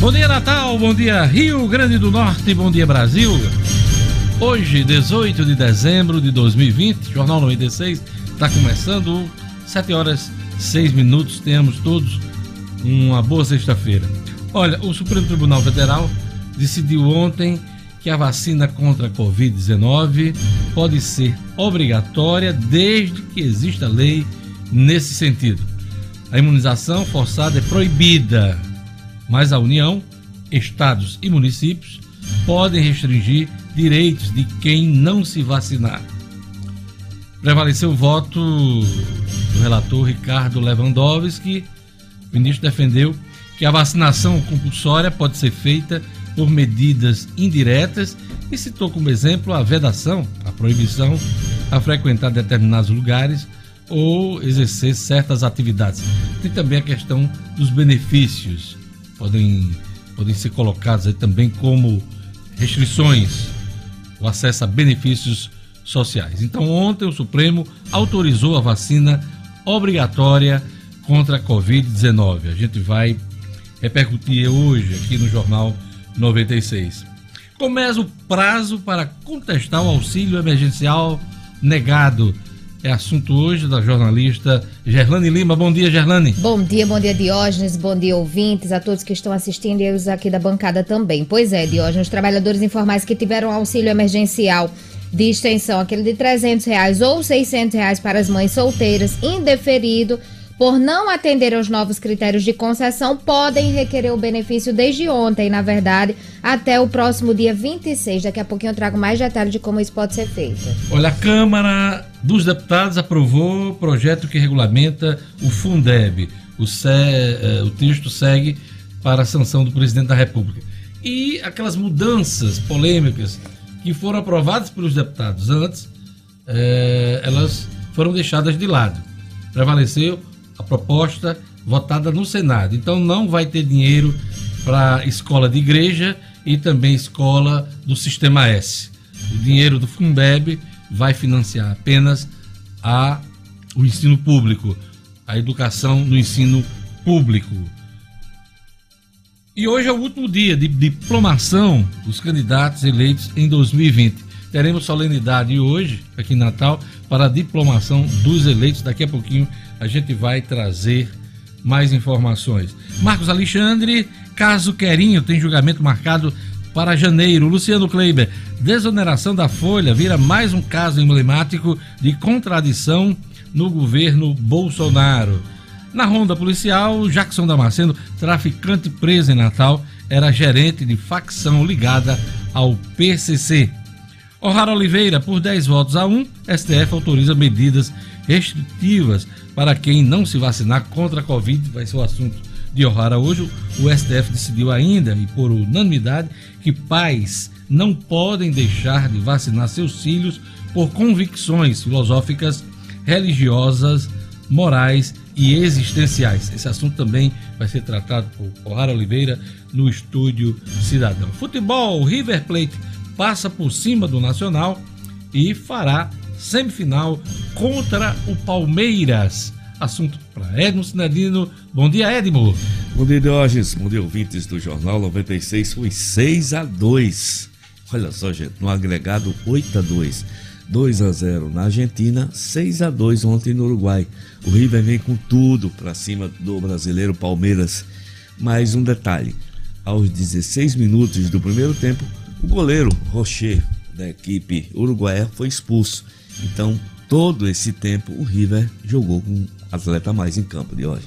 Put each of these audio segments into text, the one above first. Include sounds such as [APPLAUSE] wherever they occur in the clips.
Bom dia, Natal. Bom dia, Rio Grande do Norte. Bom dia, Brasil. Hoje, 18 de dezembro de 2020, Jornal 96 está começando. 7 horas 6 minutos. Tenhamos todos uma boa sexta-feira. Olha, o Supremo Tribunal Federal decidiu ontem que a vacina contra a Covid-19 pode ser obrigatória desde que exista lei nesse sentido. A imunização forçada é proibida, mas a União, estados e municípios podem restringir direitos de quem não se vacinar. Prevaleceu o voto do relator Ricardo Lewandowski. O ministro defendeu que a vacinação compulsória pode ser feita por medidas indiretas e citou como exemplo a vedação, a proibição a frequentar determinados lugares ou exercer certas atividades. Tem também a questão dos benefícios, podem, podem ser colocados aí também como restrições, o acesso a benefícios sociais. Então, ontem o Supremo autorizou a vacina obrigatória contra a Covid-19. A gente vai repercutir hoje aqui no Jornal 96. Começa o prazo para contestar o auxílio emergencial negado. É assunto hoje da jornalista Gerlane Lima. Bom dia, Gerlane. Bom dia, bom dia, Diógenes. Bom dia, ouvintes, a todos que estão assistindo e os aqui da bancada também. Pois é, Diógenes, os trabalhadores informais que tiveram auxílio emergencial de extensão, aquele de 300 reais ou 600 reais para as mães solteiras, indeferido, por não atender aos novos critérios de concessão, podem requerer o benefício desde ontem, na verdade, até o próximo dia 26. Daqui a pouquinho eu trago mais detalhes de como isso pode ser feito. Olha, a Câmara dos Deputados aprovou o projeto que regulamenta o Fundeb. O, eh, o texto segue para a sanção do presidente da República. E aquelas mudanças polêmicas que foram aprovadas pelos deputados antes, eh, elas foram deixadas de lado. Prevaleceu a proposta votada no Senado. Então não vai ter dinheiro para escola de igreja e também escola do Sistema S. O dinheiro do Fundeb vai financiar apenas a, o ensino público, a educação no ensino público. E hoje é o último dia de diplomação dos candidatos eleitos em 2020. Teremos solenidade hoje, aqui em Natal, para a diplomação dos eleitos. Daqui a pouquinho a gente vai trazer mais informações. Marcos Alexandre, caso Querinho, tem julgamento marcado para janeiro. Luciano Kleiber, desoneração da Folha vira mais um caso emblemático de contradição no governo Bolsonaro. Na ronda policial, Jackson Damasceno, traficante preso em Natal, era gerente de facção ligada ao PCC. O'Hara Oliveira, por 10 votos a 1, STF autoriza medidas restritivas para quem não se vacinar contra a Covid. Vai ser o assunto de O'Hara hoje. O STF decidiu ainda, e por unanimidade, que pais não podem deixar de vacinar seus filhos por convicções filosóficas, religiosas, morais e existenciais. Esse assunto também vai ser tratado por O'Hara Oliveira no Estúdio Cidadão. Futebol, River Plate passa por cima do Nacional e fará semifinal contra o Palmeiras. Assunto para Edmo Sinadino. Bom dia, Edmo. Bom dia, Diógenes. Bom dia, ouvintes do Jornal 96. Foi 6 a 2 Olha só, gente, no agregado 8 a 2 2 a 0 na Argentina, 6 a 2 ontem no Uruguai. O River vem com tudo para cima do brasileiro Palmeiras. Mais um detalhe: aos 16 minutos do primeiro tempo, o goleiro Rocher, da equipe uruguaia, foi expulso. Então, todo esse tempo, o River jogou com atleta mais em campo de hoje.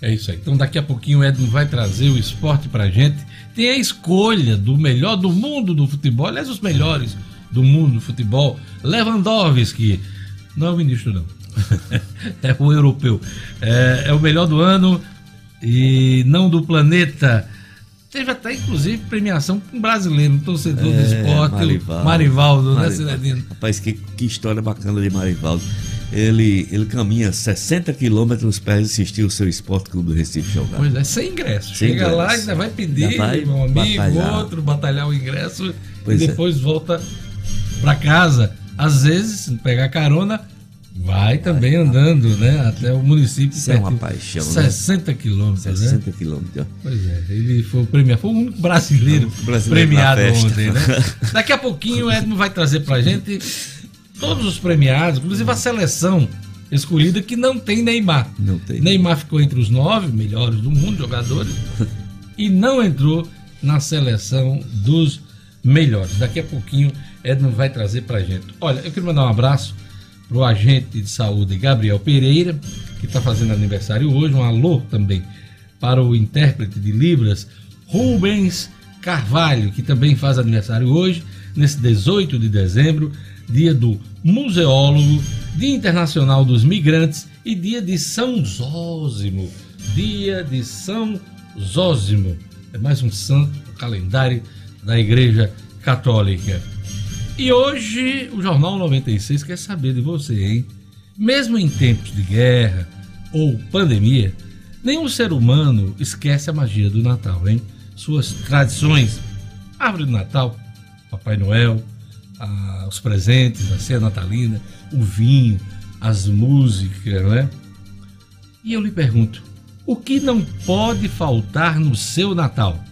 É isso aí. Então, daqui a pouquinho o Edno vai trazer o esporte pra gente. Tem a escolha do melhor do mundo do futebol, aliás, os melhores do mundo do futebol. Lewandowski. Não é o ministro, não. [LAUGHS] é o europeu. É, é o melhor do ano e não do planeta. Teve até, inclusive, premiação com um brasileiro, um torcedor é, do esporte, Marivaldo, Marivaldo, né, Cidadino? Rapaz, que, que história bacana de Marivaldo. Ele, ele caminha 60 quilômetros para assistir o seu Esporte Clube do Recife jogar. Pois é, sem ingresso. Sem Chega ingresso. lá, ainda vai pedir, vai um amigo, batalhar. outro, batalhar o ingresso pois e é. depois é. volta para casa. Às vezes, pegar carona, Vai também andando, né? Até o município. Isso é uma paixão, 60 né? quilômetros. 60 né? quilômetros. Pois é, ele foi premiado, foi o único brasileiro, brasileiro premiado ontem, né? Daqui a pouquinho o Edmo vai trazer pra gente todos os premiados, inclusive a seleção escolhida que não tem Neymar. Não tem. Neymar ficou entre os nove melhores do mundo, jogadores, [LAUGHS] e não entrou na seleção dos melhores. Daqui a pouquinho Edmo vai trazer pra gente. Olha, eu queria mandar um abraço pro agente de saúde Gabriel Pereira, que está fazendo aniversário hoje. Um alô também para o intérprete de Libras Rubens Carvalho, que também faz aniversário hoje, nesse 18 de dezembro, dia do museólogo, Dia Internacional dos Migrantes e dia de São Zósimo. Dia de São Zósimo. É mais um santo calendário da Igreja Católica. E hoje o Jornal 96 quer saber de você, hein? Mesmo em tempos de guerra ou pandemia, nenhum ser humano esquece a magia do Natal, hein? Suas tradições, árvore do Natal, Papai Noel, a, os presentes, a ceia natalina, o vinho, as músicas, né? E eu lhe pergunto, o que não pode faltar no seu Natal?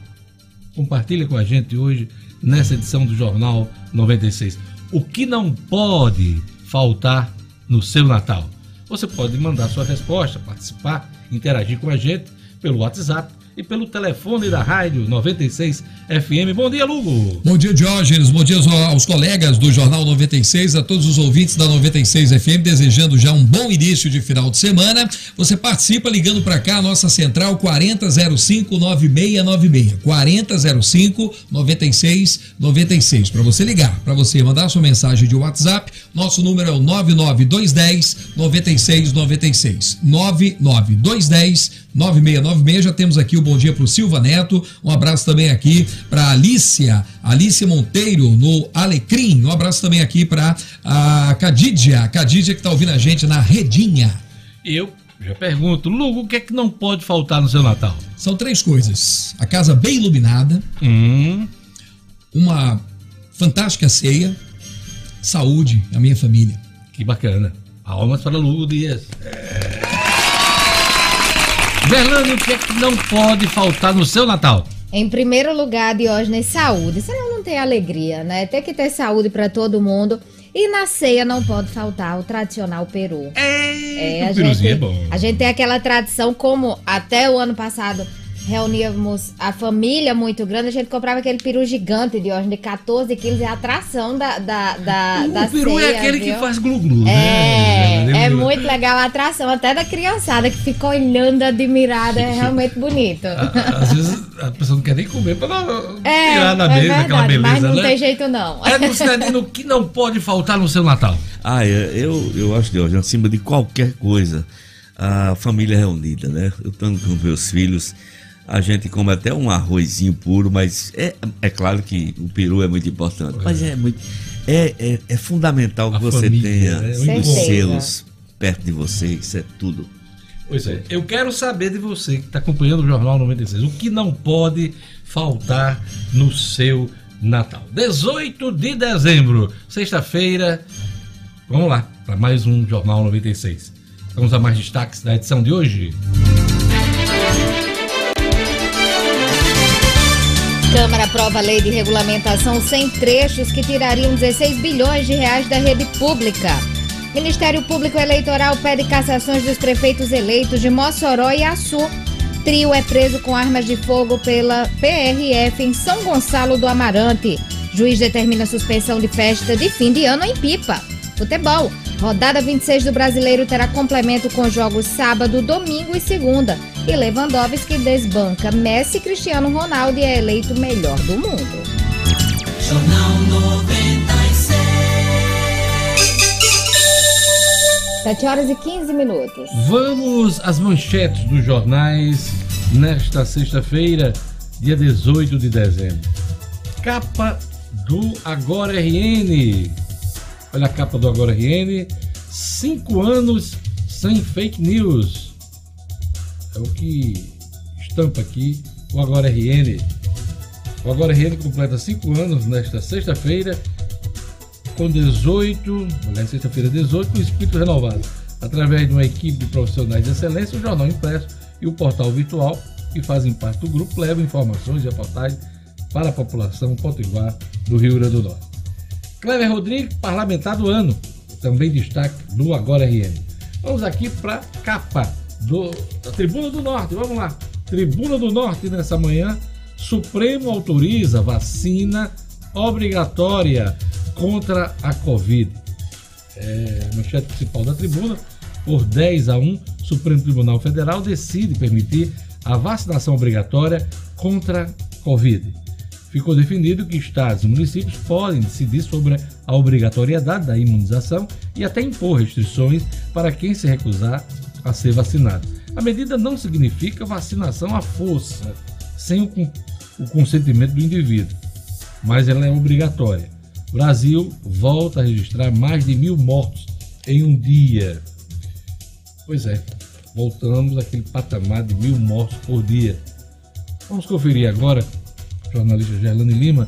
Compartilha com a gente hoje nessa edição do Jornal 96. O que não pode faltar no seu Natal? Você pode mandar sua resposta, participar, interagir com a gente pelo WhatsApp e pelo telefone da Rádio 96 FM. Bom dia, Lugo. Bom dia, Diógenes. Bom dia aos colegas do Jornal 96, a todos os ouvintes da 96 FM, desejando já um bom início de final de semana. Você participa ligando para cá, nossa central 4005 9696. 4005 9696. Para você ligar, para você mandar sua mensagem de WhatsApp, nosso número é o 99210 9696. 99210 9696. Já temos aqui o bom dia para o Silva Neto. Um abraço também aqui para Alicia, Alicia Monteiro no Alecrim. Um abraço também aqui para a Cadidia, Cadidia que está ouvindo a gente na Redinha. Eu já pergunto, Lugo, o que é que não pode faltar no seu Natal? São três coisas: a casa bem iluminada, hum. uma fantástica ceia, saúde, a minha família. Que bacana. Almas para Lugo Dias. É. Verlane, o que é que não pode faltar no seu Natal? Em primeiro lugar, Diógenes, saúde. Senão não tem alegria, né? Tem que ter saúde para todo mundo. E na ceia não pode faltar o tradicional peru. É, é a, gente, é bom. a gente tem aquela tradição, como até o ano passado reuníamos a família muito grande, a gente comprava aquele peru gigante de hoje, de 14 quilos, é a atração da, da, da, o da peru ceia, é aquele viu? que faz glu-glu, é, né? É, muito legal a atração, até da criançada que fica olhando, admirada, é realmente bonito. [LAUGHS] Às vezes a pessoa não quer nem comer pra não é, tirar da é mesa verdade, aquela beleza, mas não né? tem jeito não. É no Cidadino, o que não pode faltar no seu Natal? Ah, eu, eu acho, Deus, acima de qualquer coisa, a família reunida, né? Eu tô com meus filhos a gente come até um arrozinho puro, mas é, é claro que o peru é muito importante. Mas é muito. É, é, é fundamental que a você família, tenha né? os seus perto de você, isso é tudo. Pois é, eu quero saber de você que está acompanhando o Jornal 96, o que não pode faltar no seu Natal. 18 de dezembro, sexta-feira. Vamos lá, para mais um Jornal 96. Vamos a mais destaques da edição de hoje. Câmara aprova a lei de regulamentação sem trechos que tirariam 16 bilhões de reais da rede pública. Ministério Público Eleitoral pede cassações dos prefeitos eleitos de Mossoró e Açu. Trio é preso com armas de fogo pela PRF em São Gonçalo do Amarante. Juiz determina suspensão de festa de fim de ano em Pipa. Futebol. Rodada 26 do Brasileiro terá complemento com jogos sábado, domingo e segunda. E Lewandowski desbanca Messi Cristiano Ronaldo e é eleito melhor do mundo. Jornal 96. 7 horas e 15 minutos. Vamos às manchetes dos jornais nesta sexta-feira, dia 18 de dezembro. Capa do Agora RN. Olha a capa do Agora RN. Cinco anos sem fake news. É o que estampa aqui o Agora RN. O Agora RN completa cinco anos nesta sexta-feira. com 18, aliás, sexta-feira 18, com espírito renovado. Através de uma equipe de profissionais de excelência, o jornal impresso e o portal virtual, que fazem parte do grupo, levam informações e reportagens para a população potiguar do Rio Grande do Norte. Cleber Rodrigues, parlamentar do ano, também destaque do Agora RN. Vamos aqui para capa do, da Tribuna do Norte. Vamos lá. Tribuna do Norte nessa manhã. Supremo autoriza vacina obrigatória contra a Covid. É, manchete principal da tribuna. Por 10 a 1, Supremo Tribunal Federal decide permitir a vacinação obrigatória contra a Covid. Ficou definido que estados e municípios podem decidir sobre a obrigatoriedade da imunização e até impor restrições para quem se recusar a ser vacinado. A medida não significa vacinação à força, sem o, o consentimento do indivíduo, mas ela é obrigatória. O Brasil volta a registrar mais de mil mortos em um dia. Pois é, voltamos àquele patamar de mil mortos por dia. Vamos conferir agora, jornalista Gerlane Lima,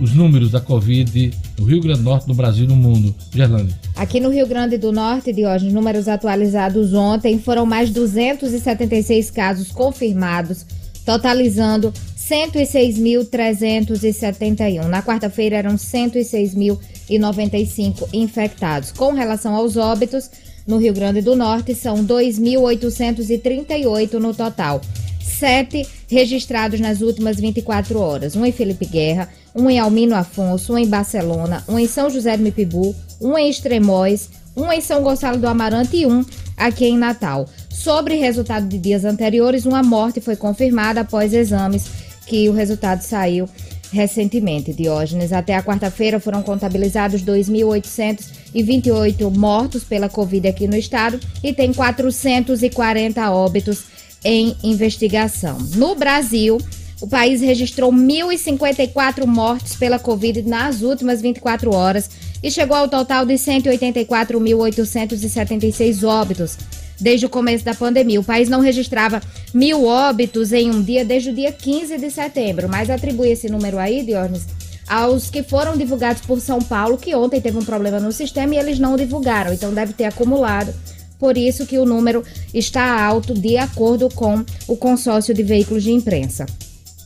os números da Covid no Rio Grande do Norte, no Brasil e no mundo. Gerlane. Aqui no Rio Grande do Norte, de hoje, números atualizados ontem, foram mais 276 casos confirmados, totalizando 106.371. Na quarta-feira eram 106.095 infectados. Com relação aos óbitos, no Rio Grande do Norte são 2.838 no total. Sete registrados nas últimas 24 horas. Um em Felipe Guerra, um em Almino Afonso, um em Barcelona, um em São José do Mipibu, um em Extremóis, um em São Gonçalo do Amarante e um aqui em Natal. Sobre resultado de dias anteriores, uma morte foi confirmada após exames que o resultado saiu recentemente, Diógenes. Até a quarta-feira foram contabilizados 2.828 mortos pela Covid aqui no estado e tem 440 óbitos em investigação. No Brasil, o país registrou 1.054 mortes pela Covid nas últimas 24 horas e chegou ao total de 184.876 óbitos desde o começo da pandemia. O país não registrava mil óbitos em um dia desde o dia 15 de setembro, mas atribui esse número aí, Diógenes, aos que foram divulgados por São Paulo, que ontem teve um problema no sistema e eles não divulgaram, então deve ter acumulado. Por isso que o número está alto, de acordo com o consórcio de veículos de imprensa.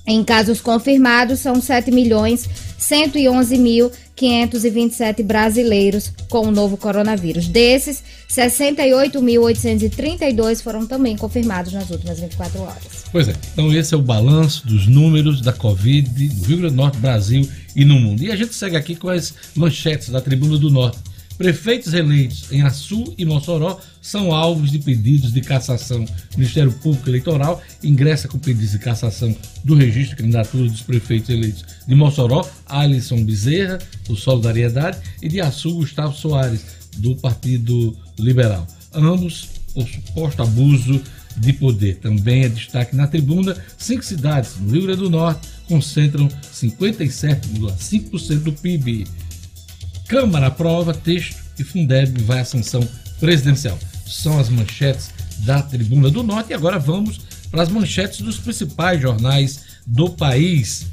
Em casos confirmados, são 7 milhões 111 mil 527 brasileiros com o novo coronavírus. Desses, 68.832 foram também confirmados nas últimas 24 horas. Pois é, então esse é o balanço dos números da Covid no Rio Grande do Norte, Brasil e no mundo. E a gente segue aqui com as manchetes da Tribuna do Norte. Prefeitos eleitos em Açu e Mossoró são alvos de pedidos de cassação. O Ministério Público Eleitoral ingressa com pedidos de cassação do registro de candidatura dos prefeitos eleitos de Mossoró, Alisson Bezerra, do Solidariedade, e de Açu, Gustavo Soares, do Partido Liberal. Ambos por suposto abuso de poder. Também é destaque na tribuna: cinco cidades no Rio Grande do Norte concentram 57,5% do PIB. Câmara aprova texto e Fundeb vai à sanção presidencial. São as manchetes da Tribuna do Norte e agora vamos para as manchetes dos principais jornais do país.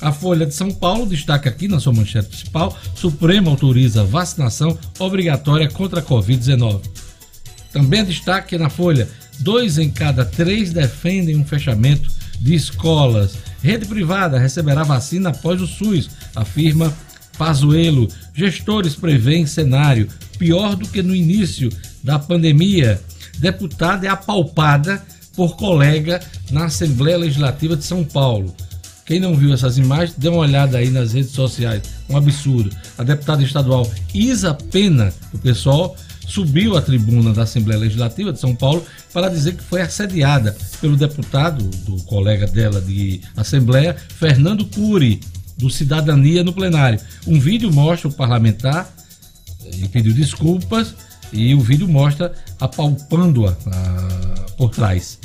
A Folha de São Paulo destaca aqui na sua manchete principal: Supremo autoriza vacinação obrigatória contra a Covid-19. Também destaque na Folha: dois em cada três defendem um fechamento de escolas. Rede privada receberá vacina após o SUS, afirma Pazuello. Gestores preveem cenário pior do que no início da pandemia. Deputada é apalpada por colega na Assembleia Legislativa de São Paulo. Quem não viu essas imagens, dê uma olhada aí nas redes sociais. Um absurdo. A deputada estadual Isa Pena, o pessoal, subiu à tribuna da Assembleia Legislativa de São Paulo para dizer que foi assediada pelo deputado, do colega dela de Assembleia, Fernando Cury, do Cidadania no plenário. Um vídeo mostra o parlamentar, ele pediu desculpas e o vídeo mostra apalpando-a por trás.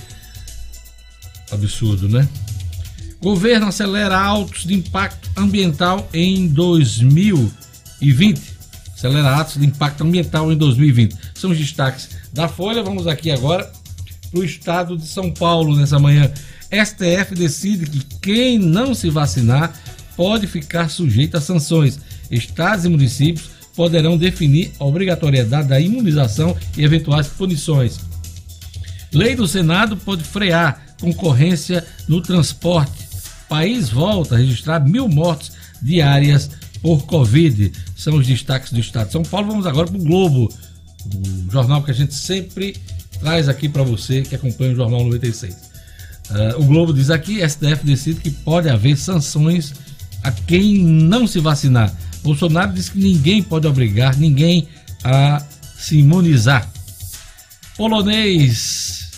Absurdo, né? Governo acelera autos de impacto ambiental em 2020. Acelera atos de impacto ambiental em 2020. São os destaques da Folha. Vamos aqui agora para o estado de São Paulo nessa manhã. STF decide que quem não se vacinar pode ficar sujeito a sanções. estados e municípios poderão definir a obrigatoriedade da imunização e eventuais punições. Lei do Senado pode frear concorrência no transporte. País volta a registrar mil mortes diárias por Covid. São os destaques do Estado de São Paulo. Vamos agora para o Globo, o jornal que a gente sempre traz aqui para você que acompanha o Jornal 96. Uh, o Globo diz aqui: STF decide que pode haver sanções a quem não se vacinar. Bolsonaro diz que ninguém pode obrigar ninguém a se imunizar. Polonês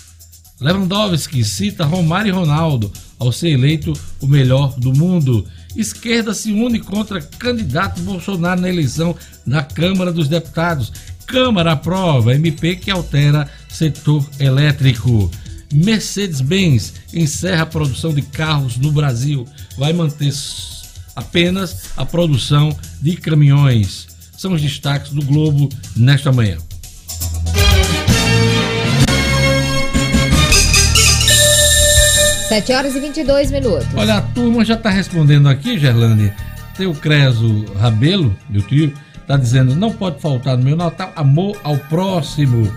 Lewandowski cita Romário e Ronaldo ao ser eleito o melhor do mundo. Esquerda se une contra candidato Bolsonaro na eleição da Câmara dos Deputados. Câmara aprova MP que altera setor elétrico. Mercedes-Benz encerra a produção de carros no Brasil. Vai manter apenas a produção de caminhões. São os destaques do Globo nesta manhã. Sete horas e 22 minutos. Olha, a turma já está respondendo aqui, Gerlane. Tem o Creso Rabelo, meu tio, está dizendo: não pode faltar no meu Natal amor ao próximo.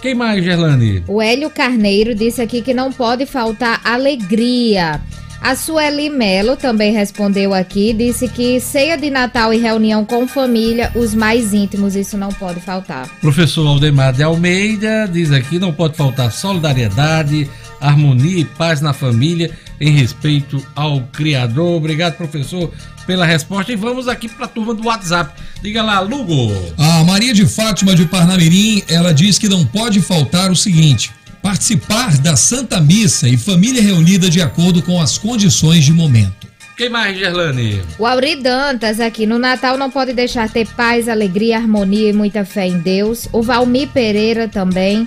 Quem mais, Gerlane? O Hélio Carneiro disse aqui que não pode faltar alegria. A Sueli Melo também respondeu aqui, disse que ceia de Natal e reunião com família, os mais íntimos, isso não pode faltar. Professor Aldemar de Almeida diz aqui, não pode faltar solidariedade, harmonia e paz na família, em respeito ao Criador. Obrigado, professor, pela resposta. E vamos aqui para a turma do WhatsApp. Diga lá, Lugo. A Maria de Fátima de Parnamirim, ela diz que não pode faltar o seguinte: participar da Santa Missa e família reunida de acordo com as condições de momento. Quem mais, Gerlane? O Auri Dantas aqui no Natal não pode deixar ter paz, alegria, harmonia e muita fé em Deus. O Valmir Pereira também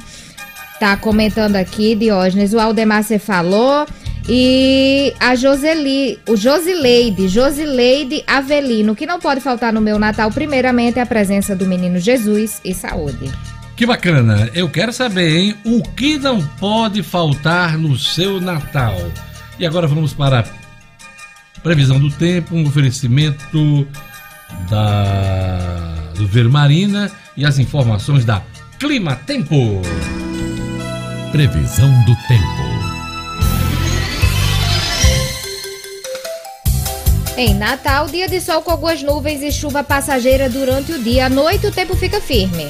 tá comentando aqui, Diógenes. O Aldemar você falou. E a Joseli, o Josileide, Josileide Avelino, que não pode faltar no meu Natal, primeiramente, é a presença do menino Jesus e saúde. Que bacana! Eu quero saber, hein? O que não pode faltar no seu Natal? E agora vamos para a previsão do tempo, um oferecimento da do Vermarina e as informações da Clima Tempo. Previsão do tempo. Em Natal, dia de sol com algumas nuvens e chuva passageira durante o dia. À noite, o tempo fica firme.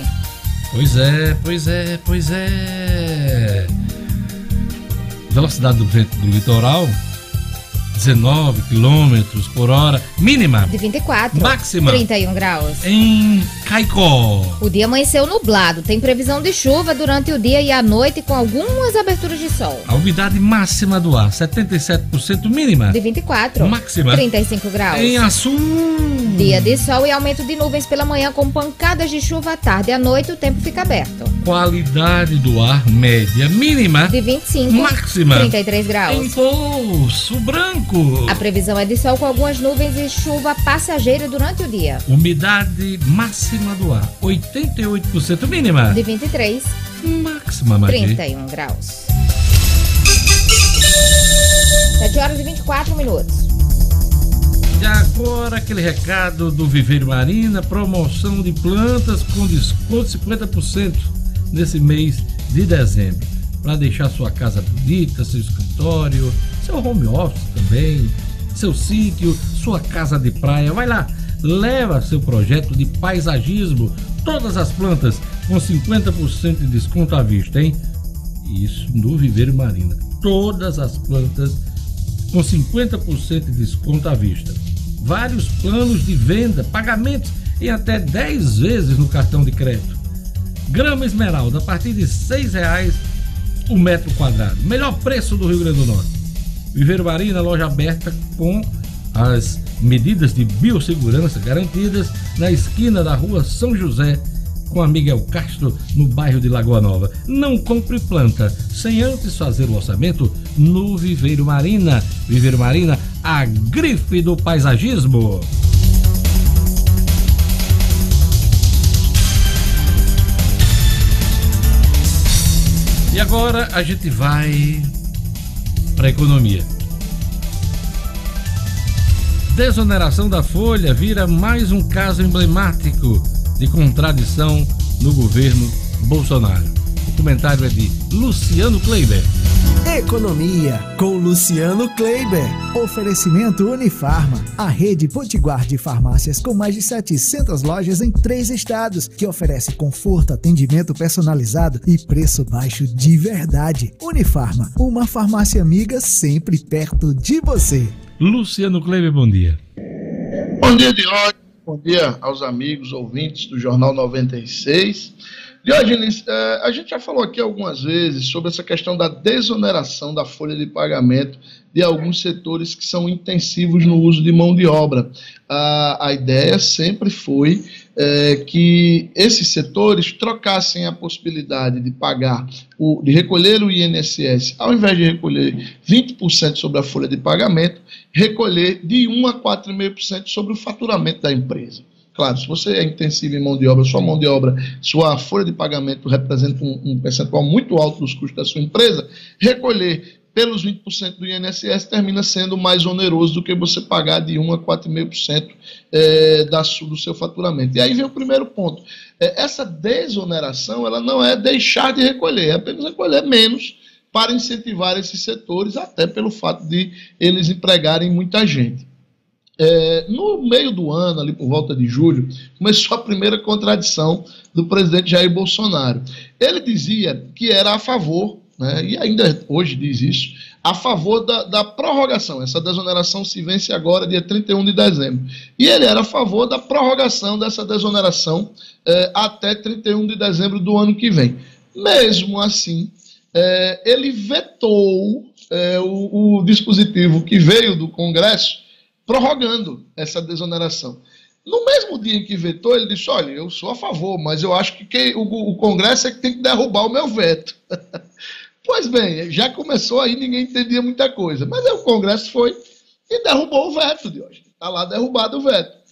Pois é, pois é, pois é. Velocidade do vento do litoral 19 quilômetros por hora, mínima De 24. Máxima. 31 graus. em Caicó. O dia amanheceu nublado. Tem previsão de chuva durante o dia e à noite com algumas aberturas de sol. A umidade máxima do ar 77% mínima De 24. Máxima. 35 graus. em Assum. Dia de sol e aumento de nuvens pela manhã com pancadas de chuva à tarde. À noite o tempo fica aberto. Qualidade do ar média mínima De 25. máxima 33 em graus. Poço Branco. A previsão é de sol com algumas nuvens e chuva passageira durante o dia. Umidade máxima do ar 88% mínima. De 23, Máxima, Magi. 31 graus. 7 horas e 24 minutos. E agora aquele recado do Viveiro Marina, promoção de plantas com desconto de 50% nesse mês de dezembro. Para deixar sua casa bonita, seu escritório, seu home office também, seu sítio, sua casa de praia. Vai lá, leva seu projeto de paisagismo, todas as plantas com 50% de desconto à vista, hein? Isso no Viveiro Marina. Todas as plantas com 50% de desconto à vista. Vários planos de venda, pagamentos em até 10 vezes no cartão de crédito. Grama esmeralda a partir de R$ 6,00 o metro quadrado. Melhor preço do Rio Grande do Norte. Viveiro Marina, loja aberta com as medidas de biossegurança garantidas na esquina da rua São José com a Miguel Castro no bairro de Lagoa Nova. Não compre planta sem antes fazer o orçamento no Viveiro Marina. Viveiro Marina, a grife do paisagismo. E agora a gente vai para a economia. Desoneração da folha vira mais um caso emblemático de contradição no governo Bolsonaro. O comentário é de Luciano Kleiber. Economia com Luciano Kleiber. Oferecimento Unifarma, a rede potiguar de farmácias com mais de 700 lojas em três estados, que oferece conforto, atendimento personalizado e preço baixo de verdade. Unifarma, uma farmácia amiga sempre perto de você. Luciano Kleiber, bom dia. Bom dia, Diógenes. Bom dia aos amigos ouvintes do Jornal 96. Diógenes, eh, a gente já falou aqui algumas vezes sobre essa questão da desoneração da folha de pagamento de alguns setores que são intensivos no uso de mão de obra. A, a ideia sempre foi eh, que esses setores trocassem a possibilidade de pagar, o, de recolher o INSS, ao invés de recolher 20% sobre a folha de pagamento, recolher de 1 a 4,5% sobre o faturamento da empresa. Claro, se você é intensivo em mão de obra, sua mão de obra, sua folha de pagamento representa um, um percentual muito alto dos custos da sua empresa, recolher pelos 20% do INSS termina sendo mais oneroso do que você pagar de 1 a 4,5% é, da, do seu faturamento. E aí vem o primeiro ponto. É, essa desoneração ela não é deixar de recolher, é apenas recolher menos para incentivar esses setores, até pelo fato de eles empregarem muita gente. É, no meio do ano, ali por volta de julho, começou a primeira contradição do presidente Jair Bolsonaro. Ele dizia que era a favor, né, e ainda hoje diz isso, a favor da, da, prorrogação. Essa desoneração se vence agora, dia 31 de dezembro. E ele era a favor da prorrogação dessa desoneração é, até 31 de dezembro do ano que vem. Mesmo assim, é, ele vetou é, o, o dispositivo que veio do Congresso prorrogando essa desoneração. No mesmo dia em que vetou, ele disse: Olha, eu sou a favor, mas eu acho que quem, o, o, Congresso é que tem que derrubar o meu veto. [LAUGHS] pois bem, já começou aí, ninguém entendia muita coisa. Mas aí o Congresso foi e derrubou o veto de hoje. Está lá derrubado o veto.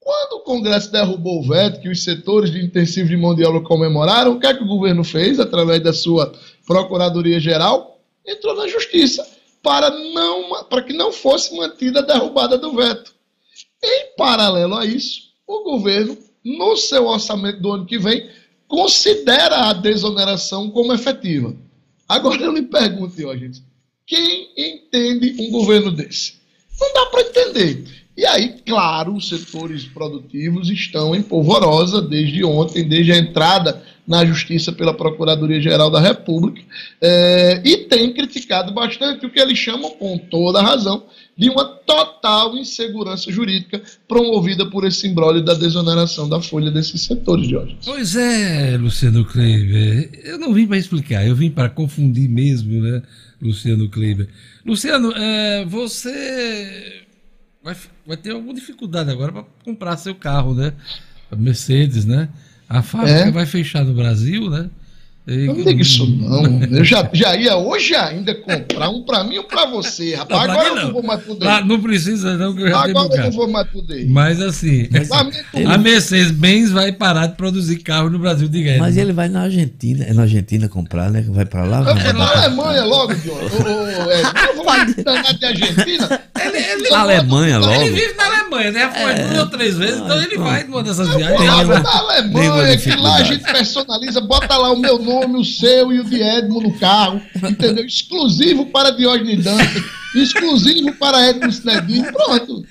Quando o Congresso derrubou o veto, que os setores de intensivo de mão de obra comemoraram, o que é que o governo fez, através da sua Procuradoria-Geral? Entrou na Justiça para, não, para que não fosse mantida a derrubada do veto. Em paralelo a isso, o governo, no seu orçamento do ano que vem, considera a desoneração como efetiva. Agora eu lhe pergunto, gente, quem entende um governo desse? Não dá para entender. E aí, claro, os setores produtivos estão em polvorosa desde ontem, desde a entrada na Justiça pela Procuradoria-Geral da República, é, e tem criticado bastante o que eles chamam, com toda a razão, de uma total insegurança jurídica promovida por esse imbróglio da desoneração da folha desses setores, Jorge. Pois é, Luciano Kleiber. Eu não vim para explicar, eu vim para confundir mesmo, né, Luciano Kleiber. Luciano, é, você vai, vai ter alguma dificuldade agora para comprar seu carro, né? Mercedes, né? A fábrica é. vai fechar no Brasil, né? Não diga isso não. Eu já, já ia hoje ainda comprar um para mim e um para você, rapaz. Não, agora eu não vou mais poder. Ah, não precisa não, que eu já Agora eu não vou mais poder. Mas assim, assim a Mercedes-Benz vai parar de produzir carro no Brasil, diga aí. Mas ele vai na Argentina, é na Argentina comprar, né? Vai para lá. É na Alemanha logo, Diogo. É, [LAUGHS] eu vou lá de Argentina. Ele, ele, na Alemanha logo. Ele vive na Alemanha, né? Foi é, duas ou três vezes, então ele vai numa dessas viagens. Tem na Alemanha, que lá a gente personaliza, bota lá o meu nome, o seu e o de Edmo no carro, entendeu? Exclusivo para Diógenes Dantas, exclusivo para Edmo Snedin, pronto.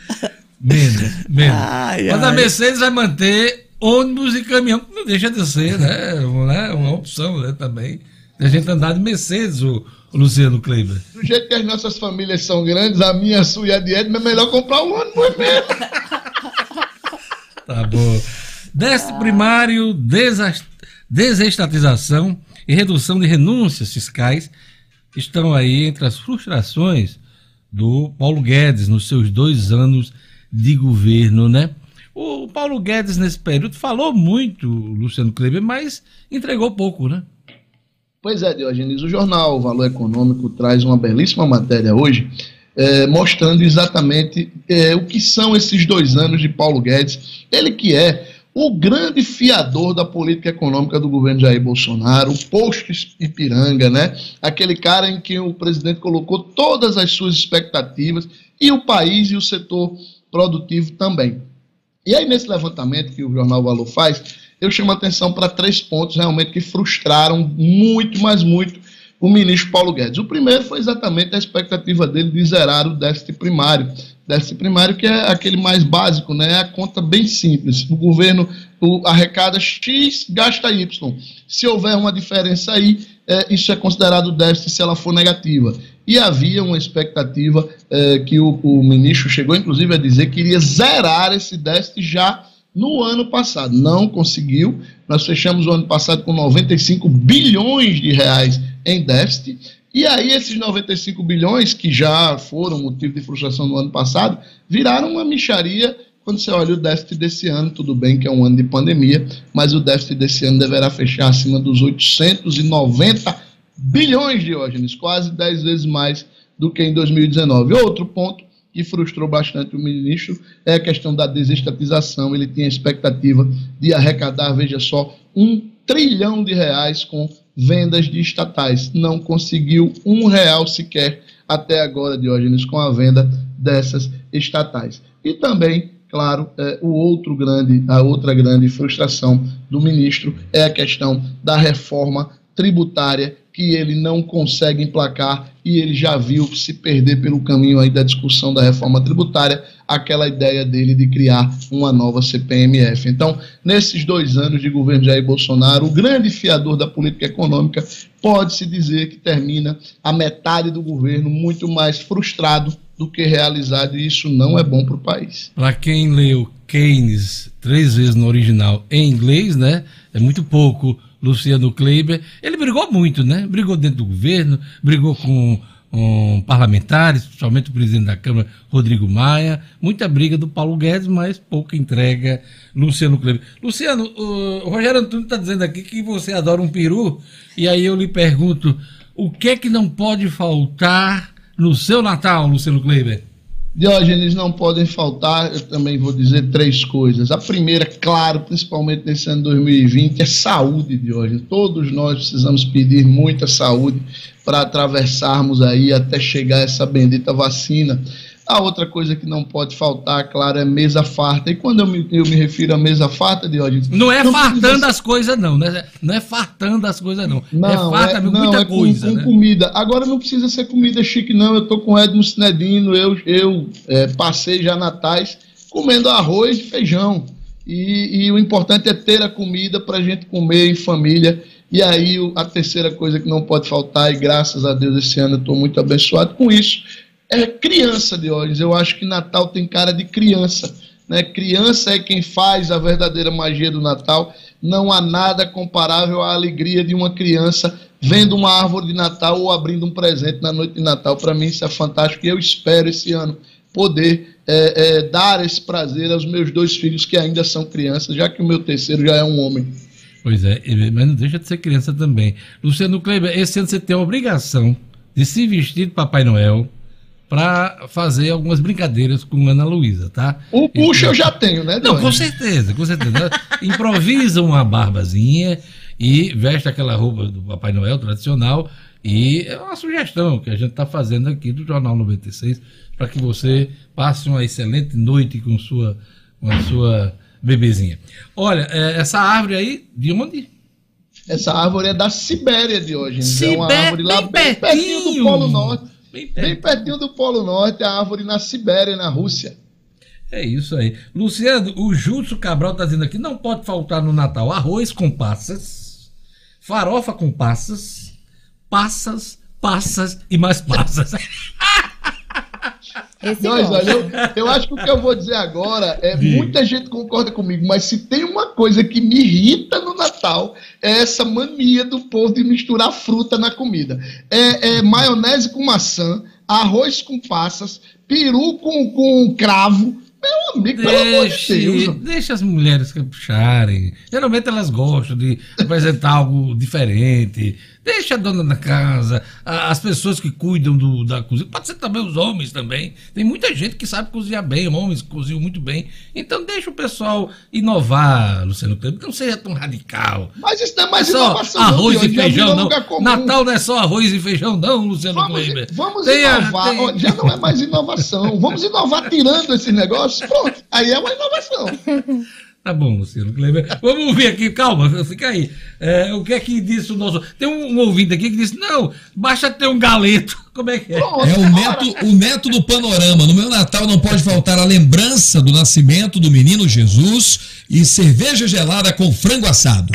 Menos, menos. Ai, Mas ai. a Mercedes vai manter ônibus e caminhão, não deixa de ser, né? Uma, uma opção né, também. A gente andar de Mercedes, o, Luciano Kleiber. Do jeito que as nossas famílias são grandes, a minha, a sua e a de Edmo, é melhor comprar um ônibus mesmo. Tá bom. Décimo primário, desestatização e redução de renúncias fiscais estão aí entre as frustrações do Paulo Guedes nos seus dois anos de governo, né? O Paulo Guedes, nesse período, falou muito, Luciano Kleber, mas entregou pouco, né? Pois é, Diogenes, o jornal Valor Econômico traz uma belíssima matéria hoje, é, mostrando exatamente é, o que são esses dois anos de Paulo Guedes. Ele que é o grande fiador da política econômica do governo Jair Bolsonaro, o posto Ipiranga, né? Aquele cara em que o presidente colocou todas as suas expectativas e o país e o setor produtivo também. E aí, nesse levantamento que o Jornal Valor faz, eu chamo a atenção para três pontos realmente que frustraram muito, mas muito o ministro Paulo Guedes. O primeiro foi exatamente a expectativa dele de zerar o déficit primário. Déficit primário que é aquele mais básico, né? É a conta bem simples. O governo o, arrecada X, gasta Y. Se houver uma diferença aí, é, isso é considerado déficit se ela for negativa. E havia uma expectativa é, que o, o ministro chegou, inclusive, a dizer que iria zerar esse déficit já no ano passado. Não conseguiu. Nós fechamos o ano passado com 95 bilhões de reais em déficit. E aí, esses 95 bilhões, que já foram motivo de frustração no ano passado, viraram uma micharia quando você olha o déficit desse ano. Tudo bem que é um ano de pandemia, mas o déficit desse ano deverá fechar acima dos 890 bilhões, Diógenes, quase 10 vezes mais do que em 2019. Outro ponto que frustrou bastante o ministro é a questão da desestatização. Ele tinha a expectativa de arrecadar, veja só, um trilhão de reais com vendas de estatais. Não conseguiu um real sequer até agora, Diógenes, com a venda dessas estatais. E também, claro, é, o outro grande, a outra grande frustração do ministro é a questão da reforma tributária que ele não consegue emplacar e ele já viu se perder pelo caminho aí da discussão da reforma tributária, aquela ideia dele de criar uma nova CPMF. Então, nesses dois anos de governo Jair Bolsonaro, o grande fiador da política econômica pode-se dizer que termina a metade do governo muito mais frustrado do que realizado, e isso não é bom para o país. Para quem leu Keynes três vezes no original em inglês, né? É muito pouco Luciano Kleiber. Ele brigou muito, né? Brigou dentro do governo, brigou com um, parlamentares, principalmente o presidente da Câmara, Rodrigo Maia. Muita briga do Paulo Guedes, mas pouca entrega Luciano Kleiber. Luciano, o Rogério Antônio está dizendo aqui que você adora um peru, e aí eu lhe pergunto, o que é que não pode faltar no seu Natal, Luciano Kleiber? Diógenes, não podem faltar, eu também vou dizer três coisas. A primeira, claro, principalmente nesse ano 2020, é saúde, Diógenes. Todos nós precisamos pedir muita saúde para atravessarmos aí até chegar essa bendita vacina. A outra coisa que não pode faltar, claro, é mesa farta. E quando eu me, eu me refiro a mesa farta, Diógenes... Não é não fartando as coisas, não. Né? Não é fartando as coisas, não. não é farta, é, não, muita é coisa. Com, né? com comida. Agora não precisa ser comida chique, não. Eu tô com o Edmo Sinedino, eu, eu é, passei já natais comendo arroz e feijão. E, e o importante é ter a comida para a gente comer em família. E aí a terceira coisa que não pode faltar, e graças a Deus esse ano eu estou muito abençoado com isso, é criança, Diógenes. Eu acho que Natal tem cara de criança. Né? Criança é quem faz a verdadeira magia do Natal. Não há nada comparável à alegria de uma criança vendo uma árvore de Natal ou abrindo um presente na noite de Natal. Para mim, isso é fantástico e eu espero esse ano poder é, é, dar esse prazer aos meus dois filhos que ainda são crianças, já que o meu terceiro já é um homem. Pois é, mas não deixa de ser criança também. Luciano Kleber, esse ano você tem a obrigação de se vestir de Papai Noel para fazer algumas brincadeiras com Ana Luísa, tá? O puxa eu já tenho, né? Não, com certeza, com certeza. [LAUGHS] Improvisa uma barbazinha e veste aquela roupa do Papai Noel tradicional e é uma sugestão que a gente está fazendo aqui do Jornal 96 para que você passe uma excelente noite com sua, com a sua bebezinha. Olha, é, essa árvore aí, de onde? Essa árvore é da Sibéria de hoje. Sibé, é uma árvore lá bem pertinho do Polo Norte. Bem, bem pertinho do Polo Norte, a árvore na Sibéria, na Rússia. É isso aí. Luciano, o Júlio Cabral está dizendo aqui: não pode faltar no Natal arroz com passas, farofa com passas, passas, passas e mais passas. [LAUGHS] Esse Nós, olha, eu, eu, acho que o que eu vou dizer agora é muita gente concorda comigo, mas se tem uma coisa que me irrita no Natal é essa mania do povo de misturar fruta na comida. É, é maionese com maçã, arroz com passas, peru com, com cravo. Meu amigo, deixe, pelo amor de Deus. Deixa as mulheres capucharem. Geralmente elas gostam de apresentar algo diferente, Deixa a dona da casa, a- as pessoas que cuidam do- da cozinha. Pode ser também os homens também. Tem muita gente que sabe cozinhar bem, homens que cozinham muito bem. Então deixa o pessoal inovar, Luciano Kleber. Não seja tão radical. Mas isso não é mais É só inovação. arroz não, e feijão, não. Natal não é só arroz e feijão, não, Luciano Vamos, Kleber. vamos Tem a- inovar. tem- Ó, Já não é mais inovação. Vamos inovar tirando esses negócios. Pronto. Aí é uma inovação. [LAUGHS] Tá bom, Luciano Kleber. Vamos ouvir aqui, calma, fica aí. É, o que é que disse o nosso. Tem um, um ouvinte aqui que disse: não, basta ter um galeto. [LAUGHS] Como é que é? Pronto. É o neto, o neto do panorama. No meu Natal não pode faltar a lembrança do nascimento do menino Jesus e cerveja gelada com frango assado.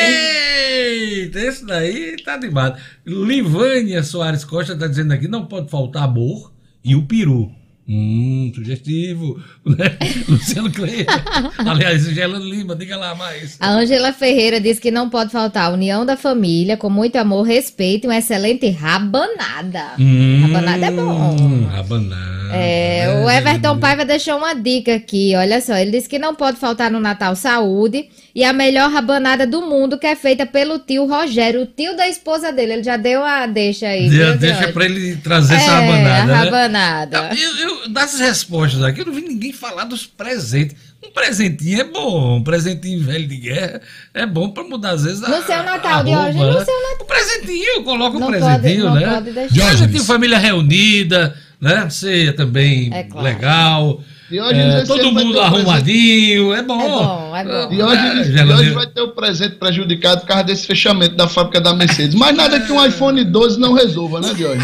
Eita, esse daí tá animado. Livânia Soares Costa tá dizendo aqui: não pode faltar amor e o peru. Hum, sugestivo. [LAUGHS] Né? Luciano Kleber. [LAUGHS] Aliás, Gelano Lima, diga lá mais. A Ângela Ferreira diz que não pode faltar a união da família, com muito amor, respeito e uma excelente rabanada. Rabanada é bom. Hum, Rabanada. É, o Everton Paiva deixou uma dica aqui, olha só. Ele disse que não pode faltar no Natal saúde e a melhor rabanada do mundo que é feita pelo tio Rogério, o tio da esposa dele. Ele já deu a deixa aí. Viu, deixa Jorge? pra ele trazer essa É, rabanada. a né? rabanada. Eu, eu, das respostas aqui, eu não vi ninguém falar dos presentes. Um presentinho é bom, um presentinho velho de guerra é bom pra mudar às vezes a No seu Natal de hoje, no né? seu Natal. Um presentinho, coloca um Não pode, presentinho, não né? pode deixar. Presentinho, família reunida, né? Ceia também É claro. legal. E hoje É, todo mundo um arrumadinho, é bom. É bom, é bom. E hoje, É, Lima. vai ter o presente prejudicado por causa desse fechamento da fábrica da Mercedes. Mas nada que um iPhone 12 não resolva, né, Diogo?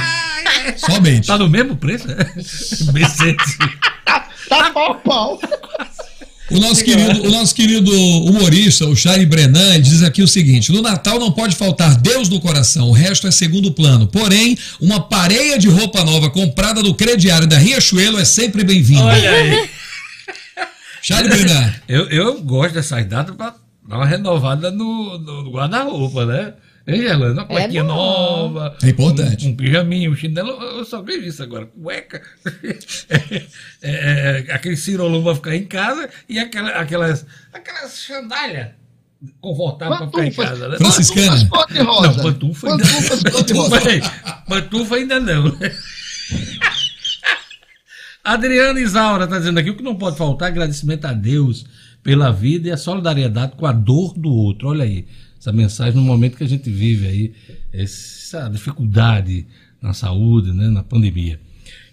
Somente. Tá no mesmo preço, né? [LAUGHS] Mercedes. Tá pau a pau. O nosso, querido, o nosso querido humorista, o Charlie Brenan, diz aqui o seguinte: no Natal não pode faltar Deus no coração, o resto é segundo plano. Porém, uma pareia de roupa nova comprada do crediário da Riachuelo é sempre bem-vinda. Olha aí. [LAUGHS] Charlie Brenan. Eu, eu gosto dessas datas pra dar uma renovada no, no- no guarda-roupa, né? Gelano? Uma cuequinha bom. nova. É importante. Um, um pijaminho, um chinelo. Eu só vejo isso agora. Cueca. [LAUGHS] É, é, aquele cirolão pra ficar em casa e aquela, aquelas, aquelas sandálias confortáveis pra ficar em casa, né? Franciscana. Pantufas cor-de-rosa. Não, pantufa ainda, Pantufas. Peraí, pantufa ainda não. [LAUGHS] Adriana Isaura está dizendo aqui o que não pode faltar é agradecimento a Deus pela vida e a solidariedade com a dor do outro. Olha aí, essa mensagem no momento que a gente vive aí, essa dificuldade na saúde, né, na pandemia.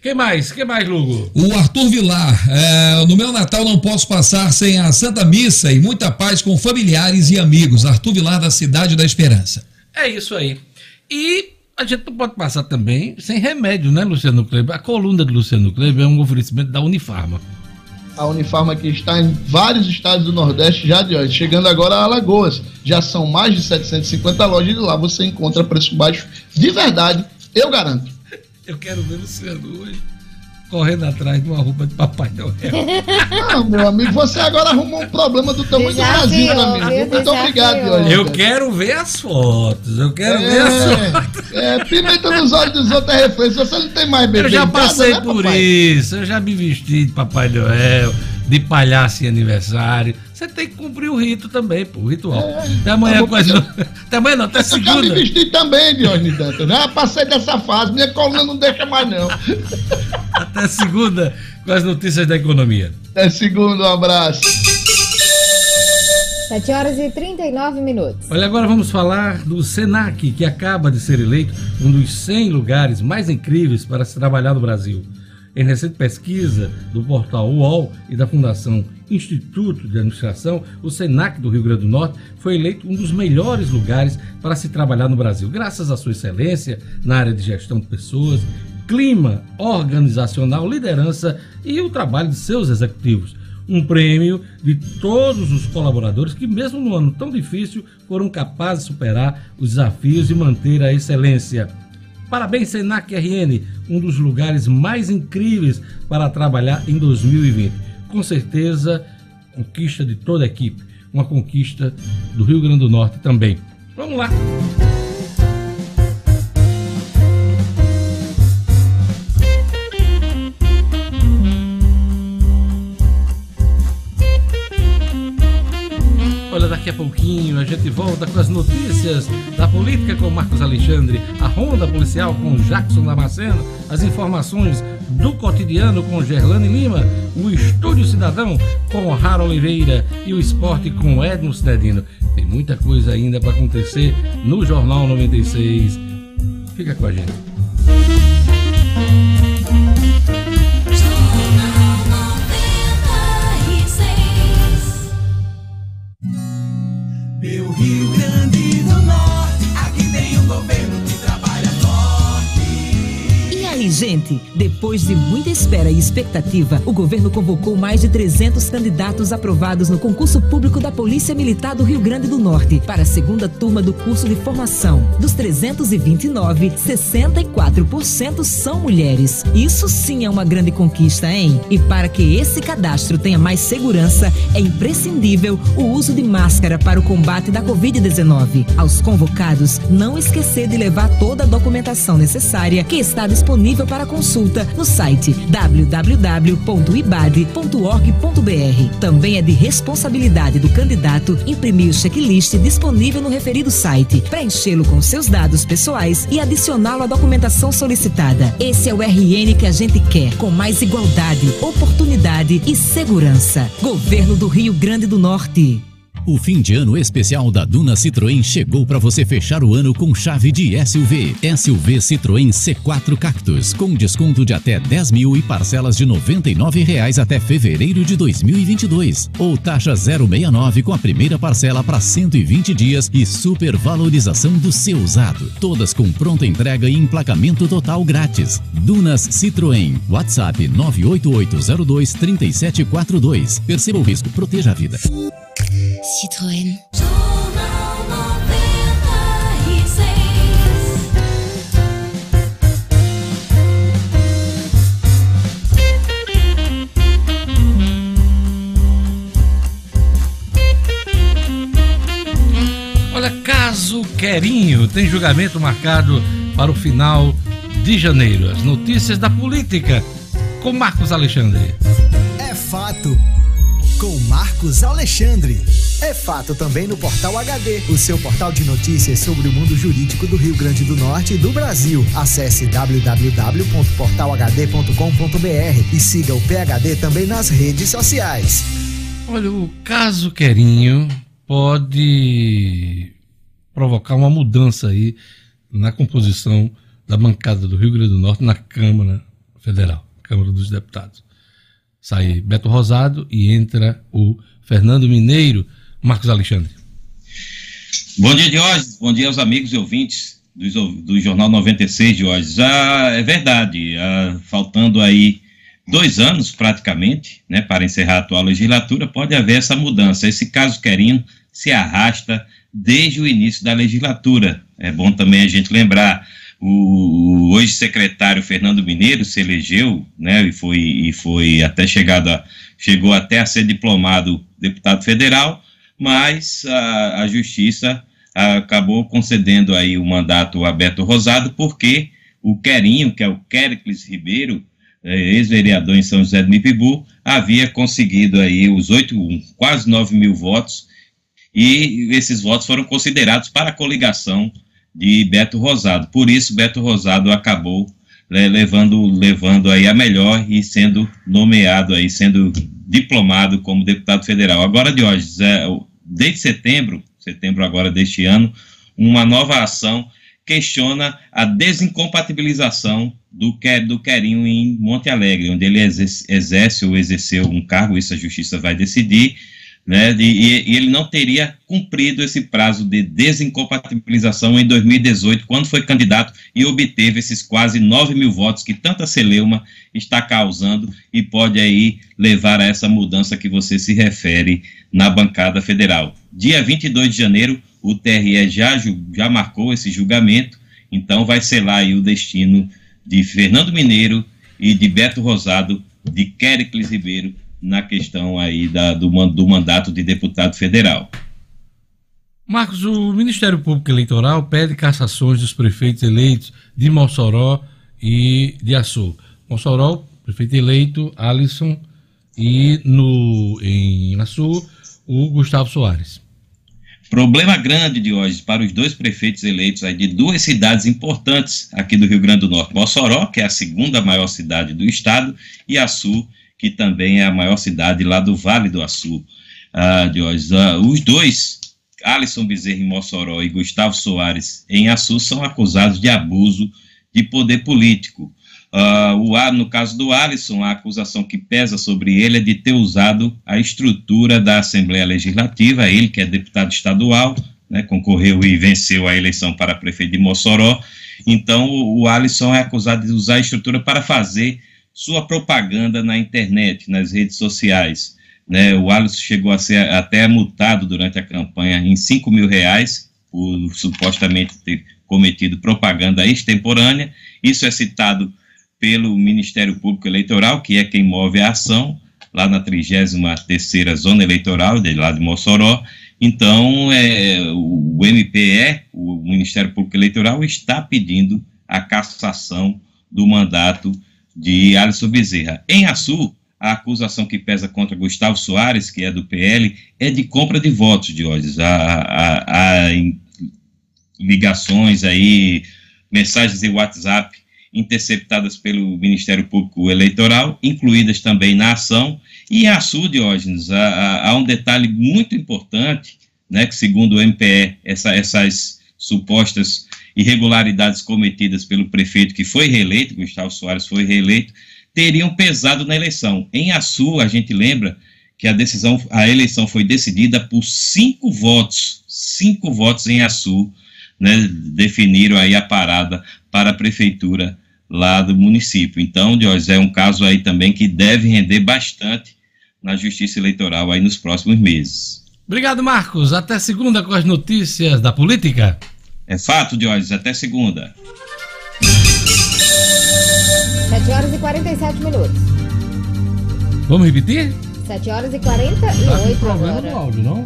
Quem mais? Quem mais, Lugo? O Arthur Vilar, é, no meu Natal não posso passar sem a Santa Missa e muita paz com familiares e amigos. Arthur Vilar, da Cidade da Esperança. É isso aí. E a gente não pode passar também sem remédio, né, Luciano Kleber? A coluna do Luciano Kleber é um oferecimento da Unifarma. A Unifarma que está em vários estados do Nordeste já de hoje, chegando agora a Alagoas. Já são mais de 750 lojas e lá você encontra preço baixo de verdade, eu garanto. Eu quero ver Luciano hoje correndo atrás de uma roupa de Papai Noel. [LAUGHS] Ah, meu amigo, você agora arrumou um problema do tamanho do Desafiou, Brasil, meu amigo. Muito obrigado. Eu quero ver as fotos. Eu quero ver as fotos. É, é, pimenta nos olhos dos outros é. Se você não tem mais bebê Eu já em casa, passei né, por papai? isso. Eu já me vesti de Papai Noel, de palhaço em aniversário. Você tem que cumprir o rito também, pô, o ritual. até amanhã, tá quase. eu- Não... Até amanhã não, até Eu já me segunda. vesti também, Diógenes Dantas. Já passei dessa fase, minha coluna não deixa mais não. Até segunda com as notícias da economia. Até segundo, um abraço. 7 horas e 39 minutos. Olha, agora vamos falar do SENAC, que acaba de ser eleito um dos 100 lugares mais incríveis para se trabalhar no Brasil. Em recente pesquisa do portal UOL e da Fundação Instituto de Administração, o SENAC do Rio Grande do Norte foi eleito um dos melhores lugares para se trabalhar no Brasil, graças à sua excelência na área de gestão de pessoas, clima organizacional, liderança e o trabalho de seus executivos um prêmio de todos os colaboradores que, mesmo no ano tão difícil, foram capazes de superar os desafios e manter a excelência. Parabéns, Senac RN, um dos lugares mais incríveis para trabalhar em 2020. Com certeza, conquista de toda a equipe, uma conquista do Rio Grande do Norte também. Vamos lá! Olha, daqui a pouquinho. a gente volta com as notícias da política com Marcos Alexandre, a ronda policial com Jackson Damasceno, as informações do cotidiano com Gerlane Lima, o Estúdio Cidadão com Rara Oliveira e o esporte com Edmo Cidadino. Tem muita coisa ainda para acontecer no Jornal 96. Fica com a gente. Gente? Depois de muita espera e expectativa, o governo convocou mais de 300 candidatos aprovados no concurso público da Polícia Militar do Rio Grande do Norte para a segunda turma do curso de formação. Dos 329, 64% são mulheres. Isso sim é uma grande conquista, hein? E para que esse cadastro tenha mais segurança, é imprescindível o uso de máscara para o combate da Covid-19. Aos convocados, não esquecer de levar toda a documentação necessária que está disponível para consulta no site www.ibade.org.br. Também é de responsabilidade do candidato imprimir o checklist disponível no referido site, preenchê-lo com seus dados pessoais e adicioná-lo à documentação solicitada. Esse é o RN que a gente quer, com mais igualdade, oportunidade e segurança. Governo do Rio Grande do Norte. O fim de ano especial da Duna Citroën chegou para você fechar o ano com chave de SUV. SUV Citroën C4 Cactus, com desconto de até 10 mil e parcelas de 99 reais até fevereiro de 2022. Ou taxa 069 com a primeira parcela para 120 dias e supervalorização do seu usado. Todas com pronta entrega e emplacamento total grátis. Dunas Citroën. WhatsApp 98802 3742. Perceba o risco, proteja a vida. Citroën. Jornal 96. Olha, caso Querinho tem julgamento marcado para o final de janeiro. As notícias da política com Marcos Alexandre. É fato. Com Marcos Alexandre. É fato também no Portal HD, o seu portal de notícias sobre o mundo jurídico do Rio Grande do Norte e do Brasil. Acesse www.portalhd.com.br e siga o PHD também nas redes sociais. Olha, o caso Querinho pode provocar uma mudança aí na composição da bancada do Rio Grande do Norte na Câmara Federal, Câmara dos Deputados. Sai Beto Rosado e entra o Fernando Mineiro. Marcos Alexandre. Bom dia, Diógenes. Bom dia aos amigos e ouvintes do, do Jornal 96, Diógenes. Já é verdade, ah, faltando aí dois anos praticamente, né, para encerrar a atual legislatura, pode haver essa mudança. Esse caso Querinho se arrasta desde o início da legislatura. É bom também a gente lembrar. O, o secretário Fernando Mineiro se elegeu, né, e foi, e foi até chegado a, chegou até a ser diplomado deputado federal, mas a, a justiça acabou concedendo aí o mandato a Beto Rosado, porque o Querinho, que é o Quericles Ribeiro, eh, ex-vereador em São José do Mipibu, havia conseguido aí os oito, quase nove mil votos, e esses votos foram considerados para a coligação de Beto Rosado. Por isso, Beto Rosado acabou né, levando, levando aí a melhor e sendo nomeado aí, sendo diplomado como deputado federal. Agora, de hoje, desde setembro, setembro agora deste ano, uma nova ação questiona a desincompatibilização do, do Querinho em Monte Alegre, onde ele exerce ou exerceu um cargo, isso a justiça vai decidir, né, e, e, ele não teria cumprido esse prazo de desincompatibilização em 2018, quando foi candidato e obteve esses quase 9 mil votos que tanta celeuma está causando e pode aí levar a essa mudança que você se refere na bancada federal. Dia 22 de janeiro, o TRE já, já marcou esse julgamento, então vai selar aí o destino de Fernando Mineiro e de Beto Rosado, de Quericles Ribeiro, na questão aí da, do, do mandato de deputado federal. Marcos, o Ministério Público Eleitoral pede cassações dos prefeitos eleitos de Mossoró e de Açu. Mossoró, prefeito eleito, Alisson, e no, em Açu, o Gustavo Soares. Problema grande de hoje para os dois prefeitos eleitos aí de duas cidades importantes aqui do Rio Grande do Norte. Mossoró, que é a segunda maior cidade do estado, e Açu, que também é a maior cidade lá do Vale do Açu. Ah. Ah, os dois, Alisson Bezerra em Mossoró e Gustavo Soares em Açu, são acusados de abuso de poder político. Uh, o, no caso do Alisson, a acusação que pesa sobre ele é de ter usado a estrutura da Assembleia Legislativa, ele que é deputado estadual, né, concorreu e venceu a eleição para prefeito de Mossoró. Então, o, o Alisson é acusado de usar a estrutura para fazer sua propaganda na internet, nas redes sociais. Né, o Alisson chegou a ser até multado durante a campanha em 5 mil reais por supostamente ter cometido propaganda extemporânea. Isso é citado pelo Ministério Público Eleitoral, que é quem move a ação, lá na 33ª Zona Eleitoral, de lá de Mossoró. Então, é, o MPE, o Ministério Público Eleitoral, está pedindo a cassação do mandato de Alisson Bezerra. Em Açu, a acusação que pesa contra Gustavo Soares, que é do PL, é de compra de votos, Diógenes. Há, há, há em- ligações aí, mensagens em WhatsApp interceptadas pelo Ministério Público Eleitoral, incluídas também na ação. E em Açu, Diógenes, há, há- há um detalhe muito importante, né, que segundo o MPE, essa- essas supostas irregularidades cometidas pelo prefeito que foi reeleito, Gustavo Soares foi reeleito, teriam pesado na eleição. Em Açu, a gente lembra que a decisão, a eleição foi decidida por cinco votos, cinco votos em Açu, né, definiram aí a parada para a prefeitura lá do município. Então, Diógenes, é um caso aí também que deve render bastante na justiça eleitoral aí nos próximos meses. Obrigado, Marcos. Até segunda com as notícias da política. É fato, Diógenes, até segunda. 7 horas e 47 minutos. Vamos repetir? 7 horas e Tá com 48 problema no agora. áudio, não?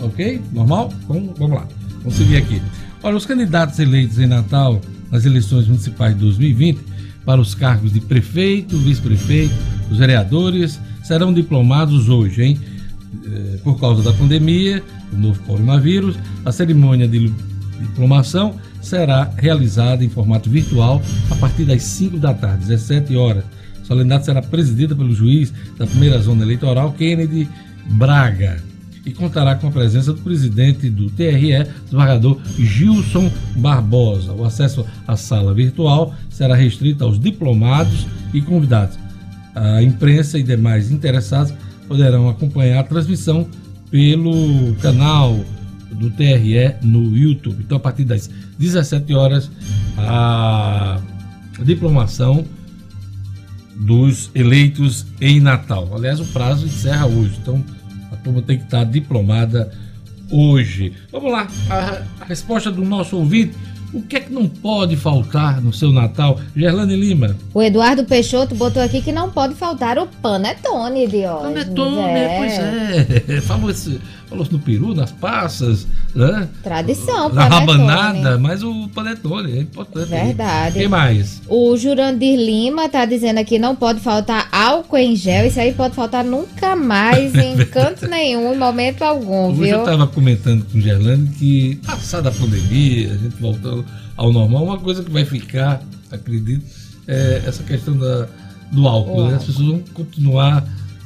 Ok? Normal? Vamos, vamos lá. Vamos seguir aqui. Olha, os candidatos eleitos em Natal nas eleições municipais de 2020 para os cargos de prefeito, vice-prefeito, os vereadores serão diplomados hoje, hein? Eh, Por causa da pandemia, do novo coronavírus, a cerimônia de diplomação será realizada em formato virtual a partir das 5 da tarde, 17 horas. A solenidade será presidida pelo juiz da primeira zona eleitoral, Kennedy Braga, e contará com a presença do presidente do TRE, desembargador Gilson Barbosa. O acesso à sala virtual será restrito aos diplomados e convidados. A imprensa e demais interessados poderão acompanhar a transmissão pelo canal do TRE no YouTube. Então, a partir das 17 horas, a diplomação dos eleitos em Natal. Aliás, o prazo encerra hoje, então a turma tem que estar diplomada hoje. Vamos lá, a, a resposta do nosso ouvinte. O que é que não pode faltar no seu Natal? Gerlane Lima. O Eduardo Peixoto botou aqui que não pode faltar o panetone de hoje. Panetone, pois é. [LAUGHS] Falou isso, falou no peru, nas passas, né? Tradição, Na rabanada, mas o panetone é importante. Verdade. Quem mais? O Jurandir Lima tá dizendo aqui não pode faltar álcool em gel. Isso aí pode faltar nunca mais [LAUGHS] em canto nenhum, em momento algum, Hoje viu? eu estava comentando com o Gerlane que, passada a pandemia, a gente voltando ao normal, uma coisa que vai ficar, acredito, é essa questão da, do álcool. Né? As pessoas vão continuar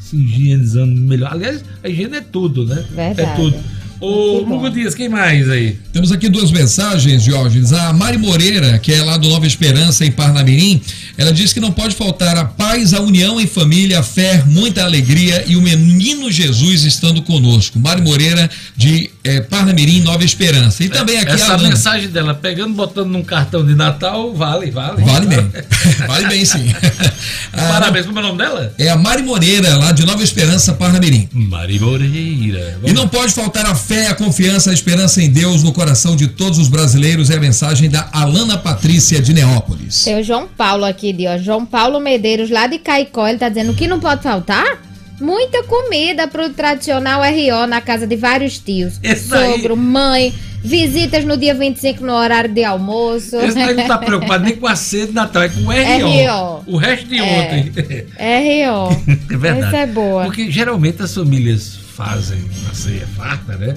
se higienizando melhor. Aliás, a higiene é tudo, né? Verdade. É tudo. Ô, Lugo Dias, quem mais aí? Temos aqui duas mensagens, Jorge. A Mari Moreira, que é lá do Nova Esperança, em Parnamirim, ela diz que não pode faltar a paz, a união em família, a fé, muita alegria e o menino Jesus estando conosco. Mari Moreira, de eh, Parnamirim, Nova Esperança. E também aqui Essa a Alana. mensagem dela, pegando, botando num cartão de Natal, vale, vale. Vale bem. [LAUGHS] Vale bem, sim. [LAUGHS] Parabéns, como é o nome dela? É a Mari Moreira, lá de Nova Esperança, Parnamirim. Mari Moreira. E não pode faltar a fé, a confiança, a esperança em Deus no coração de todos os brasileiros. É a mensagem da Alana Patrícia de Neópolis. Tem o João Paulo aqui, de, ó, João Paulo Medeiros, lá de Caicó, ele tá dizendo o que não pode faltar? Muita comida pro tradicional RO na casa de vários tios. Esse daí- Sogro, mãe, visitas no dia 25 no horário de almoço. Esse daí não tá [LAUGHS] preocupado nem com a ceia de Natal, é com o RO. RO. O resto de É. ontem. RO. [LAUGHS] É verdade. Essa é boa. Porque geralmente as famílias fazem uma ceia farta, né?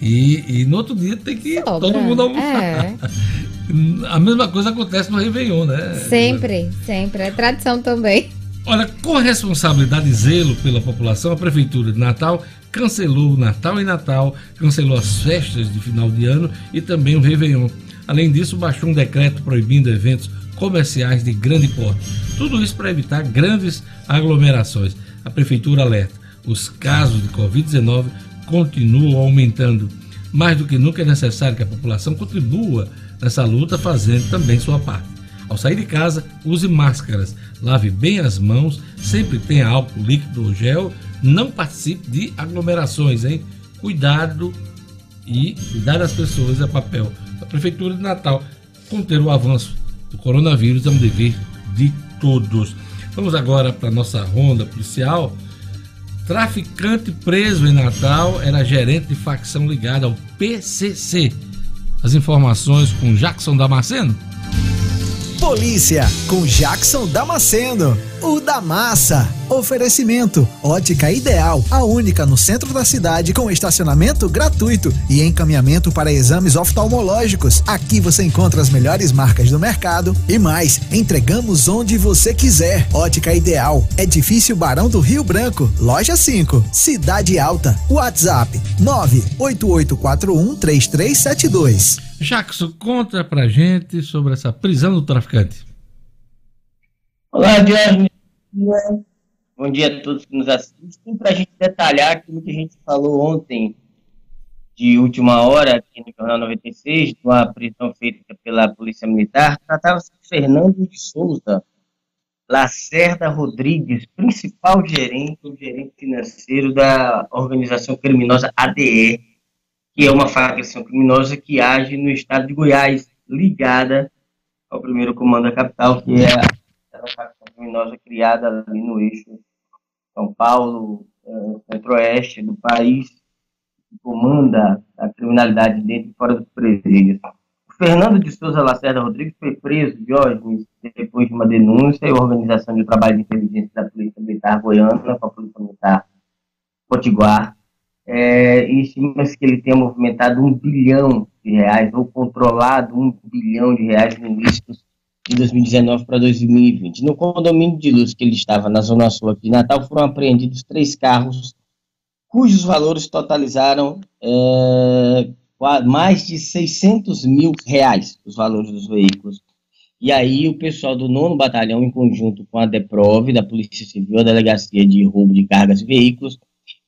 E, e no outro dia tem que Sobra. todo mundo almoçar. É. [LAUGHS] A mesma coisa acontece no Réveillon, né? Sempre, sempre. É tradição também. Olha, com responsabilidade e zelo pela população, a Prefeitura de Natal cancelou o Natal e Natal, cancelou as festas de final de ano e também o Réveillon. Além disso, baixou um decreto proibindo eventos comerciais de grande porte. Tudo isso para evitar grandes aglomerações. A Prefeitura alerta: os casos de Covid-19 continuam aumentando. Mais do que nunca é necessário que a população contribua nessa luta, fazendo também sua parte. Ao sair de casa, use máscaras, lave bem as mãos, sempre tenha álcool líquido ou gel, não participe de aglomerações, hein? Cuidado e cuidar das pessoas é papel da Prefeitura de Natal. Conter o avanço do coronavírus é um dever de todos. Vamos agora para a nossa ronda policial. Traficante preso em Natal era gerente de facção ligada ao PCC. As informações com Jackson Damasceno. Polícia com Jackson Damasceno, o da massa. Oferecimento: Ótica Ideal, a única no centro da cidade com estacionamento gratuito e encaminhamento para exames oftalmológicos. Aqui você encontra as melhores marcas do mercado e mais. Entregamos onde você quiser. Ótica Ideal, Edifício Barão do Rio Branco, Loja 5, Cidade Alta. WhatsApp: 988413372. Jackson, conta pra gente sobre essa prisão do traficante. Olá, Diário. Bom dia a todos que nos assistem. Para a gente detalhar aquilo que a gente falou ontem, de última hora, aqui no Jornal 96, de uma prisão feita pela Polícia Militar, tratava-se de Fernando de Souza Lacerda Rodrigues, principal gerente, o gerente financeiro da organização criminosa ADE, que é uma facção criminosa que age no estado de Goiás, ligada ao primeiro comando da capital, que é a facção criminosa criada ali no eixo São Paulo, eh, centro-oeste do país, que comanda a criminalidade dentro e fora dos presídios. Fernando de Souza Lacerda Rodrigues foi preso, Diógenes, depois de uma denúncia e organização de trabalho de inteligência da Polícia Militar Goiana com a Polícia Militar Potiguar, é, estima-se que ele tenha movimentado um bilhão de reais, ou controlado um bilhão de reais em ilícitos de 2019 para 2020. No condomínio de luz que ele estava na Zona Sul aqui de Natal, foram apreendidos três carros, cujos valores totalizaram é, mais de 600 mil reais, os valores dos veículos. E aí o pessoal do nono batalhão, em conjunto com a DEPROV, da Polícia Civil, a Delegacia de Roubo de Cargas e Veículos,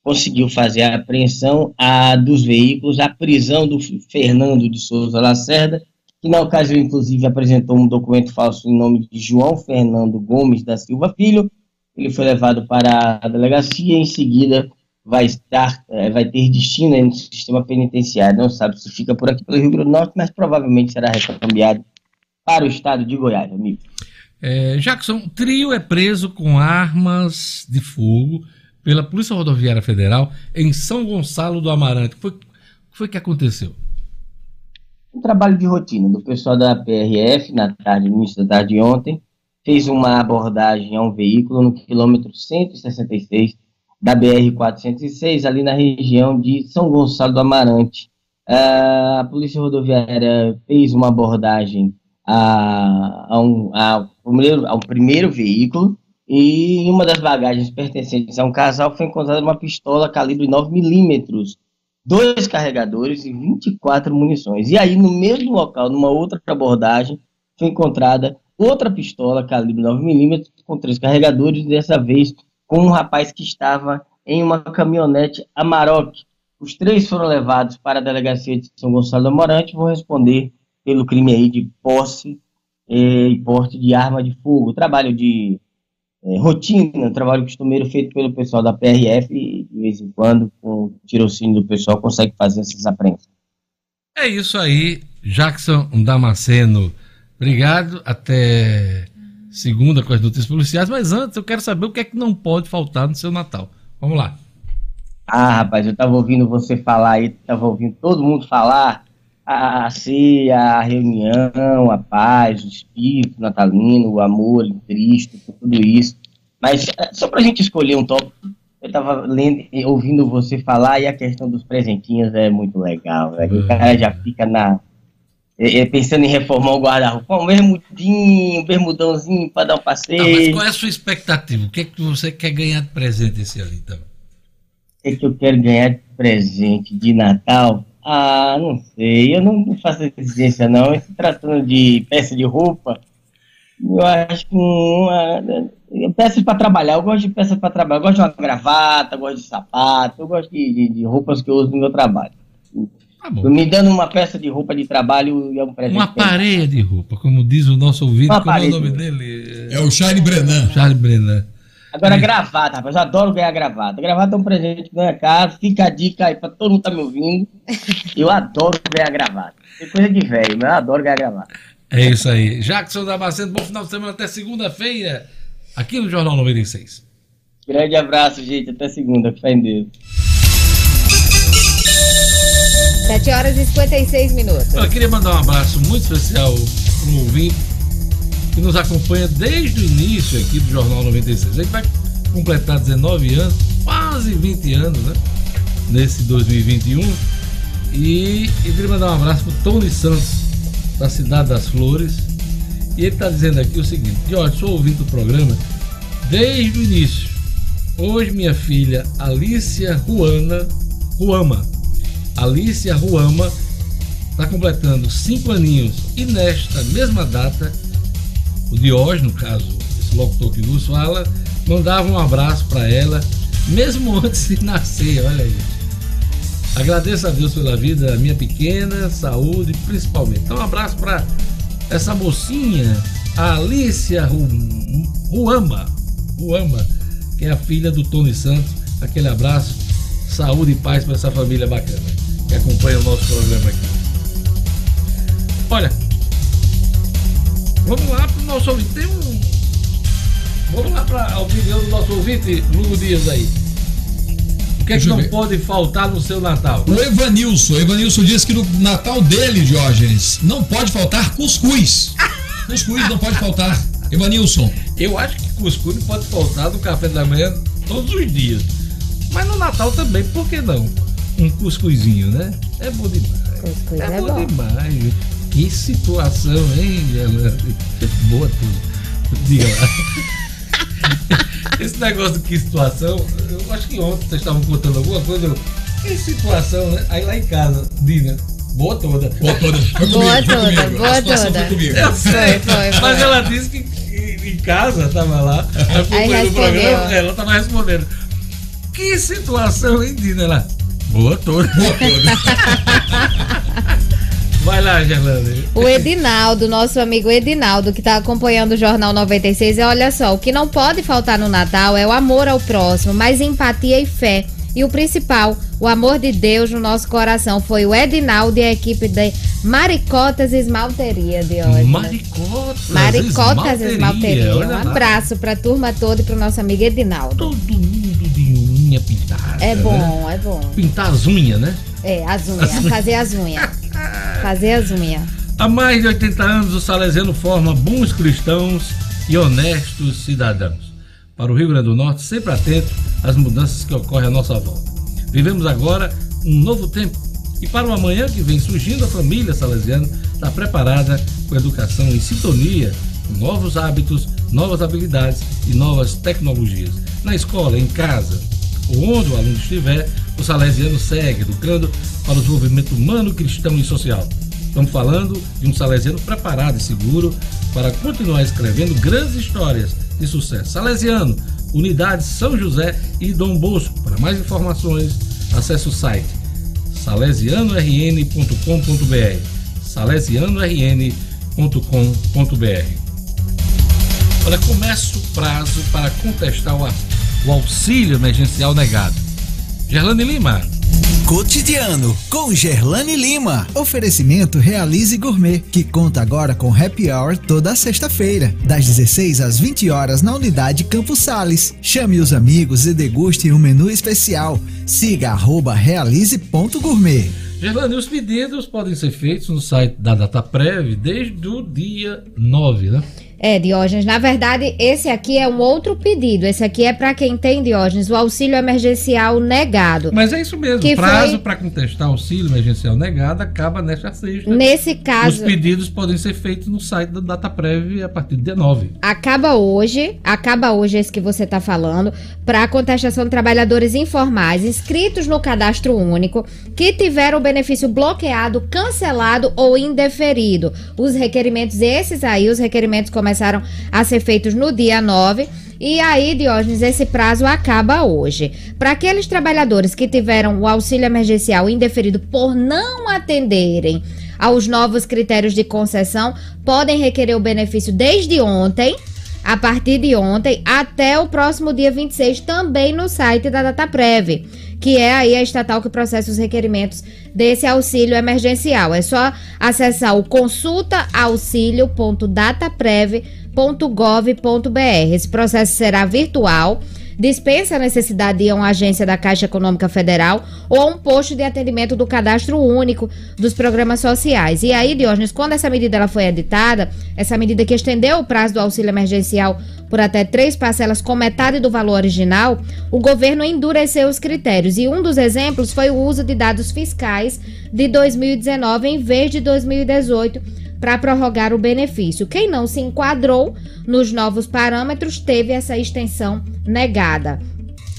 conseguiu fazer a apreensão a, dos veículos, a prisão do Fernando de Souza Lacerda, que na ocasião, inclusive, apresentou um documento falso em nome de João Fernando Gomes da Silva Filho. Ele foi levado para a delegacia e, em seguida, vai estar, eh, vai ter destino no sistema penitenciário. Não sabe se fica por aqui pelo Rio Grande do Norte, mas provavelmente será recambiado para o estado de Goiás, amigo. É, Jackson, trio é preso com armas de fogo pela Polícia Rodoviária Federal em São Gonçalo do Amarante. O que foi, que aconteceu? um trabalho de rotina do pessoal da PRF na tarde, no início da tarde de ontem, fez uma abordagem a um veículo no quilômetro 166 da BR-406, ali na região de São Gonçalo do Amarante. Ah, a Polícia Rodoviária fez uma abordagem a, a, um, a, ao primeiro veículo e em uma das bagagens pertencentes a um casal foi encontrada uma pistola calibre 9 milímetros dois carregadores e 24 munições. E aí, no mesmo local, numa outra abordagem, foi encontrada outra pistola calibre 9mm com três carregadores, dessa vez com um rapaz que estava em uma caminhonete Amarok. Os três foram levados para a delegacia de São Gonçalo do Amarante e vão responder pelo crime aí de posse eh, e porte de arma de fogo. Trabalho de é, rotina, trabalho costumeiro feito pelo pessoal da PRF e de vez em quando, com o tirocínio do pessoal, consegue fazer essas apreensões. É isso aí, Jackson Damasceno. Obrigado. Até segunda com as notícias policiais. Mas antes, eu quero saber o que é que não pode faltar no seu Natal. Vamos lá. Ah, rapaz, eu estava ouvindo você falar aí, estava ouvindo todo mundo falar a, a ceia, a reunião, a paz, o espírito natalino, o amor em Cristo, tudo isso. Mas eh, só para a gente escolher um tópico, eu tava lendo, e ouvindo você falar e a questão dos presentinhos é muito legal, velho. O cara já fica na. é, é, pensando em reformar o guarda-roupa, um bermudinho, um bermudãozinho pra dar um Tá, mas passeio. qual é a sua expectativa? O que é que você quer ganhar de presente esse ano, então? O que, que eu quero ganhar de presente de Natal? Ah, não sei, eu não, faço exigência não. Se tratando de peça de roupa, eu acho que uma, peças para trabalhar, eu gosto de peças para trabalhar, eu gosto de uma gravata, eu gosto de sapato, eu gosto de, de- de roupas que eu uso no meu trabalho. Me dando uma peça de roupa de trabalho é um presente. Uma pareia de roupa, como diz o nosso ouvinte, Uma como é o nome dele? É o Charlie Brenan. Charlie Brenan. Agora, gravata, rapaz, eu adoro ganhar gravata. Gravata é um presente que ganha caro, fica a dica aí pra todo mundo que tá me ouvindo. [LAUGHS] Eu adoro ganhar gravata. Tem coisa de velho, mas eu adoro ganhar gravata. É isso aí. Jackson Damasceno, bom final de semana até segunda-feira, aqui no Jornal 96. Grande abraço, gente. Até segunda. Fé em Deus. 7 horas e 56 minutos. Eu queria mandar um abraço muito especial para um ouvinte que nos acompanha desde o início aqui do Jornal 96. A gente vai completar 19 anos, quase 20 anos, né? Nesse 2021. E queria mandar um abraço para o Tony Santos, da Cidade das Flores. E ele está dizendo aqui o seguinte: Jorge, sou ouvinte do programa desde o início. Hoje minha filha Alicia Ruana, Ruama, Alicia Ruama está completando cinco aninhos e nesta mesma data, o Diógenes, no caso, esse locutor que vos fala, mandava um abraço para ela, mesmo [LAUGHS] antes de nascer, olha aí. Agradeço a Deus pela vida da minha pequena, saúde principalmente. Então, um abraço para essa mocinha, a Alicia Ru- Ruama, Ruama, que é a filha do Tony Santos. Aquele abraço, saúde e paz para essa família bacana que acompanha o nosso programa aqui. Olha, vamos lá para o nosso ouvinte. Tem um. Vamos lá para a opinião do nosso ouvinte, Lugo Dias aí. O que é que não ver. pode faltar no seu Natal? O Evanilson, o Evanilson diz que no Natal dele, Diógenes, não pode faltar cuscuz. [LAUGHS] Cuscuz não pode faltar. Evanilson. Eu acho que cuscuz não pode faltar no café da manhã todos os dias. Mas no Natal também, por que não? Um cuscuzinho, né? É bom demais. Cuscuz é, é bom, bom. demais. Que situação, hein? Boa tudo. Diga lá. [LAUGHS] Esse negócio de que situação, eu acho que ontem vocês estavam contando alguma coisa. Eu, que situação, né? Aí lá em casa, Dina, boa toda. Boa toda. Foi Boa comigo, foi toda, comigo. boa A situação toda. foi comigo. Eu sei, Foi, foi, foi. Mas ela disse que, que em casa tava lá, acompanhando o respondeu. programa, ela tava respondendo. Que situação, hein, Dina? Ela, boa toda. Boa toda. [LAUGHS] Vai lá, Gerlane. O Edinaldo, nosso amigo Edinaldo, que está acompanhando o Jornal 96, e olha só, o que não pode faltar no Natal é o amor ao próximo, mas empatia e fé. E o principal, o amor de Deus no nosso coração. Foi o Edinaldo e a equipe de Maricotas Esmalteria de hoje. né? Maricotas. Maricotas Esmalteria. olha Um lá. abraço pra turma toda e pro nosso amigo Edinaldo. Todo mundo de unha pintada. É né? bom, é bom. Pintar as unhas, né? É, as unhas, fazer as unhas. [LAUGHS] Fazer as unhas. Há mais de 80 anos, o Salesiano forma bons cristãos e honestos cidadãos. Para o Rio Grande do Norte, sempre atento às mudanças que ocorrem à nossa volta. Vivemos agora um novo tempo. E para o amanhã que vem surgindo, a família salesiana está preparada com educação em sintonia, com novos hábitos, novas habilidades e novas tecnologias. Na escola, em casa, ou onde o aluno estiver, o Salesiano segue educando para o desenvolvimento humano, cristão e social. Estamos falando de um Salesiano preparado e seguro para continuar escrevendo grandes histórias de sucesso. Salesiano, Unidade São José e Dom Bosco. Para mais informações, acesse o site salesianorn.com.br salesianorn.com.br Olha, começa o prazo para contestar o, o auxílio emergencial negado. Gerlane Lima. Cotidiano com Gerlane Lima. Oferecimento Realize Gourmet, que conta agora com happy hour toda sexta-feira, das 16 às 20 horas na unidade Campos Sales. Chame os amigos e deguste um menu especial. Siga arroba realize.gourmet. Gerlane, os pedidos podem ser feitos no site da DataPrev desde o dia 9, né? É, Diógenes, na verdade, esse aqui é um outro pedido. Esse aqui é para quem tem, Diógenes, o auxílio emergencial negado. Mas é isso mesmo. Que O prazo foi- para contestar auxílio emergencial negado acaba nesta sexta. Nesse Os caso, pedidos podem ser feitos no site da DataPrev a partir dia 9. acaba hoje, acaba hoje esse que você está falando, para contestação de trabalhadores informais inscritos no cadastro único que tiveram o benefício bloqueado, cancelado ou indeferido. Os requerimentos, esses aí, os requerimentos começaram a ser feitos no dia 9. E aí, Diógenes, esse prazo acaba hoje. Para aqueles trabalhadores que tiveram o auxílio emergencial indeferido por não atenderem aos novos critérios de concessão, podem requerer o benefício desde ontem, a partir de ontem, até o próximo dia 26, também no site da DataPrev, que é aí a estatal que processa os requerimentos desse auxílio emergencial. É só acessar o consultaauxilio.dataprev.gov.br. Esse processo será virtual dispensa a necessidade de ir a uma agência da Caixa Econômica Federal ou a um posto de atendimento do cadastro único dos programas sociais. E aí, Diógenes, quando essa medida ela foi editada, essa medida que estendeu o prazo do auxílio emergencial por até três parcelas com metade do valor original, o governo endureceu os critérios. E um dos exemplos foi o uso de dados fiscais de 2019 em vez de 2018 para prorrogar o benefício. Quem não se enquadrou nos novos parâmetros teve essa extensão negada.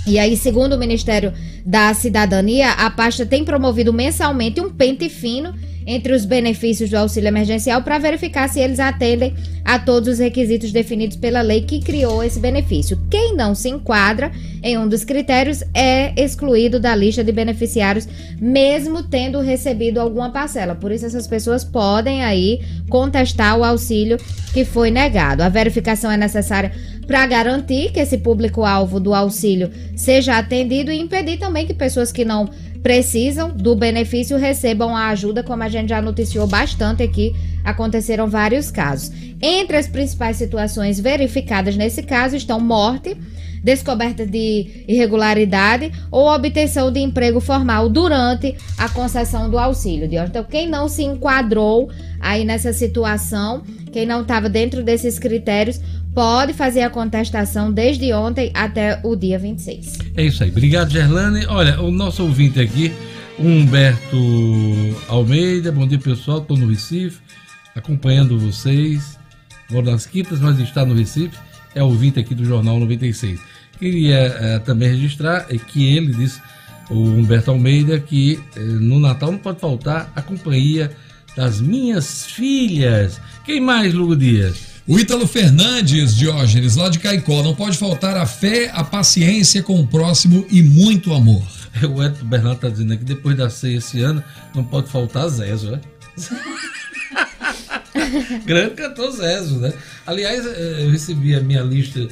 E aí, segundo o Ministério da Cidadania, a pasta tem promovido mensalmente um pente fino entre os benefícios do auxílio emergencial para verificar se eles atendem a todos os requisitos definidos pela lei que criou esse benefício. Quem não se enquadra em um dos critérios é excluído da lista de beneficiários, mesmo tendo recebido alguma parcela. Por isso, essas pessoas podem aí contestar o auxílio que foi negado. A verificação é necessária para garantir que esse público-alvo do auxílio seja atendido e impedir também que pessoas que não precisam do benefício recebam a ajuda, como a gente já noticiou bastante aqui, aconteceram vários casos. Entre as principais situações verificadas nesse caso estão morte, descoberta de irregularidade ou obtenção de emprego formal durante a concessão do auxílio. Então, quem não se enquadrou aí nessa situação, quem não estava dentro desses critérios, pode fazer a contestação desde ontem até o dia 26. É isso aí. Obrigado, Gerlane. Olha, o nosso ouvinte aqui, Humberto Almeida. Bom dia, pessoal. Estou no Recife, acompanhando vocês. Moro nas Quintas, mas está no Recife. É ouvinte aqui do Jornal 96. Queria eh, também registrar eh, que ele disse, o Humberto Almeida, que eh, no Natal não pode faltar a companhia das minhas filhas. Quem mais, Lugo Dias? O Ítalo Fernandes, Diógenes, lá de Caicó, não pode faltar a fé, a paciência com o próximo e muito amor. [LAUGHS] O Edson Bernardo está dizendo aqui, depois da ceia esse ano, não pode faltar Zezo, né? [LAUGHS] Grande cantor Zezo, né? Aliás, eh, eu recebi a minha lista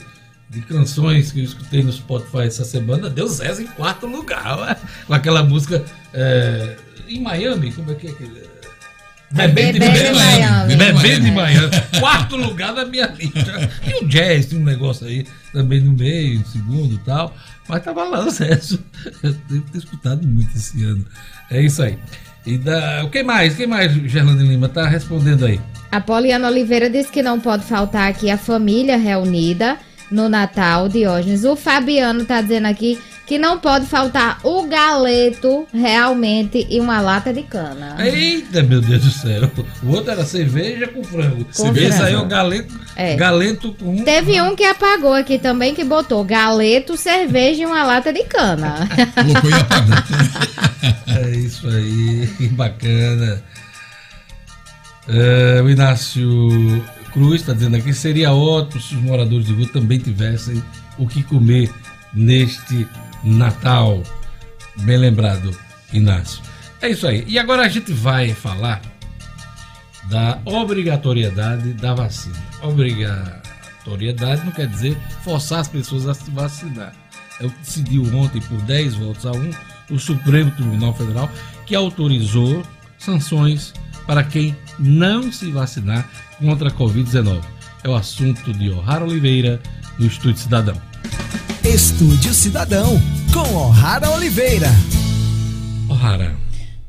de canções que eu escutei no Spotify essa semana, deu Zezo em quarto lugar, com aquela música eh, em Miami, como é que é? Bebendo, Bebendo em Miami. Bebendo em Miami. Quarto lugar na minha lista. E o jazz, tem um negócio aí também no meio, segundo e tal. Mas tava lá o Zezo. Eu devo ter escutado muito esse ano. É isso aí. E da... Quem mais? Quem mais, Gerlane Lima? Tá respondendo aí. A Poliana Oliveira disse que não pode faltar aqui a família reunida no Natal, Diógenes. O Fabiano tá dizendo aqui que não pode faltar o galeto realmente e uma lata de cana. Eita, meu Deus do céu. O outro era cerveja com frango. Com Esse frango. aí é o galeto, É. galeto com... Teve um que apagou aqui também, que botou galeto, cerveja e uma lata de cana. Colocou e apagou. É isso aí, que bacana. É, o Inácio Cruz está dizendo aqui: seria ótimo se os moradores de rua também tivessem o que comer neste Natal. Bem lembrado, Inácio. É isso aí. E agora a gente vai falar da obrigatoriedade da vacina. Obrigatoriedade não quer dizer forçar as pessoas a se vacinar. É o que decidiu ontem por 10 votos a 1 o Supremo Tribunal Federal que autorizou sanções para quem não se vacinar contra a Covid-19. É o assunto de O'Hara Oliveira, do Estúdio Cidadão. Estúdio Cidadão, com O'Hara Oliveira. O'Hara,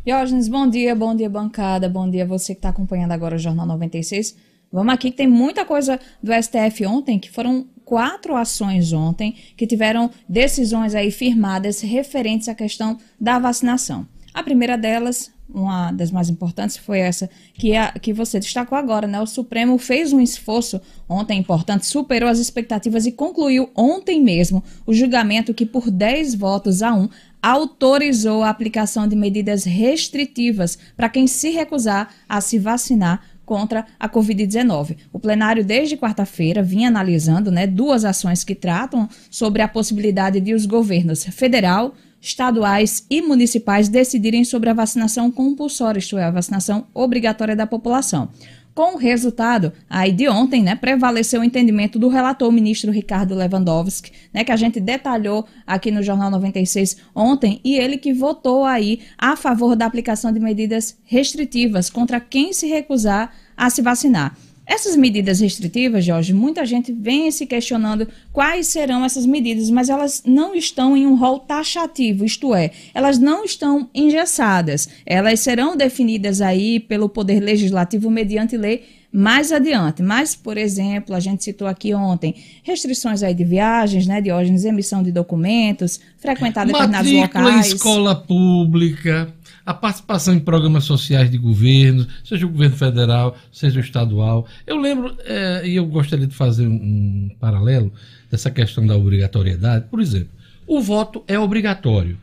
Diógenes, bom dia, bom dia bancada, bom dia você que está acompanhando agora o Jornal 96. Vamos aqui que tem muita coisa do STF ontem, que foram quatro ações ontem, que tiveram decisões aí firmadas referentes à questão da vacinação. A primeira delas, uma das mais importantes, foi essa que, é que você destacou agora, né? O Supremo fez um esforço ontem importante, superou as expectativas e concluiu ontem mesmo o julgamento que, por 10 votos a 1, autorizou a aplicação de medidas restritivas para quem se recusar a se vacinar contra a Covid-19. O plenário, desde quarta-feira, vinha analisando né, duas ações que tratam sobre a possibilidade de os governos federal, estaduais e municipais decidirem sobre a vacinação compulsória, isto é, a vacinação obrigatória da população. Com o resultado, aí de ontem, né, prevaleceu o entendimento do relator ministro Ricardo Lewandowski, né, que a gente detalhou aqui no Jornal 96 ontem, e ele que votou aí a favor da aplicação de medidas restritivas contra quem se recusar a se vacinar. Essas medidas restritivas, Jorge, muita gente vem se questionando quais serão essas medidas, mas elas não estão em um rol taxativo, isto é, elas não estão engessadas. Elas serão definidas aí pelo Poder Legislativo mediante lei mais adiante. Mas, por exemplo, a gente citou aqui ontem restrições aí de viagens, né, Diógenes, emissão de documentos, frequentar determinados locais. escola pública, a participação em programas sociais de governo, seja o governo federal, seja o estadual. Eu lembro, eh, e eu gostaria de fazer um, um paralelo dessa questão da obrigatoriedade. Por exemplo, o voto é obrigatório.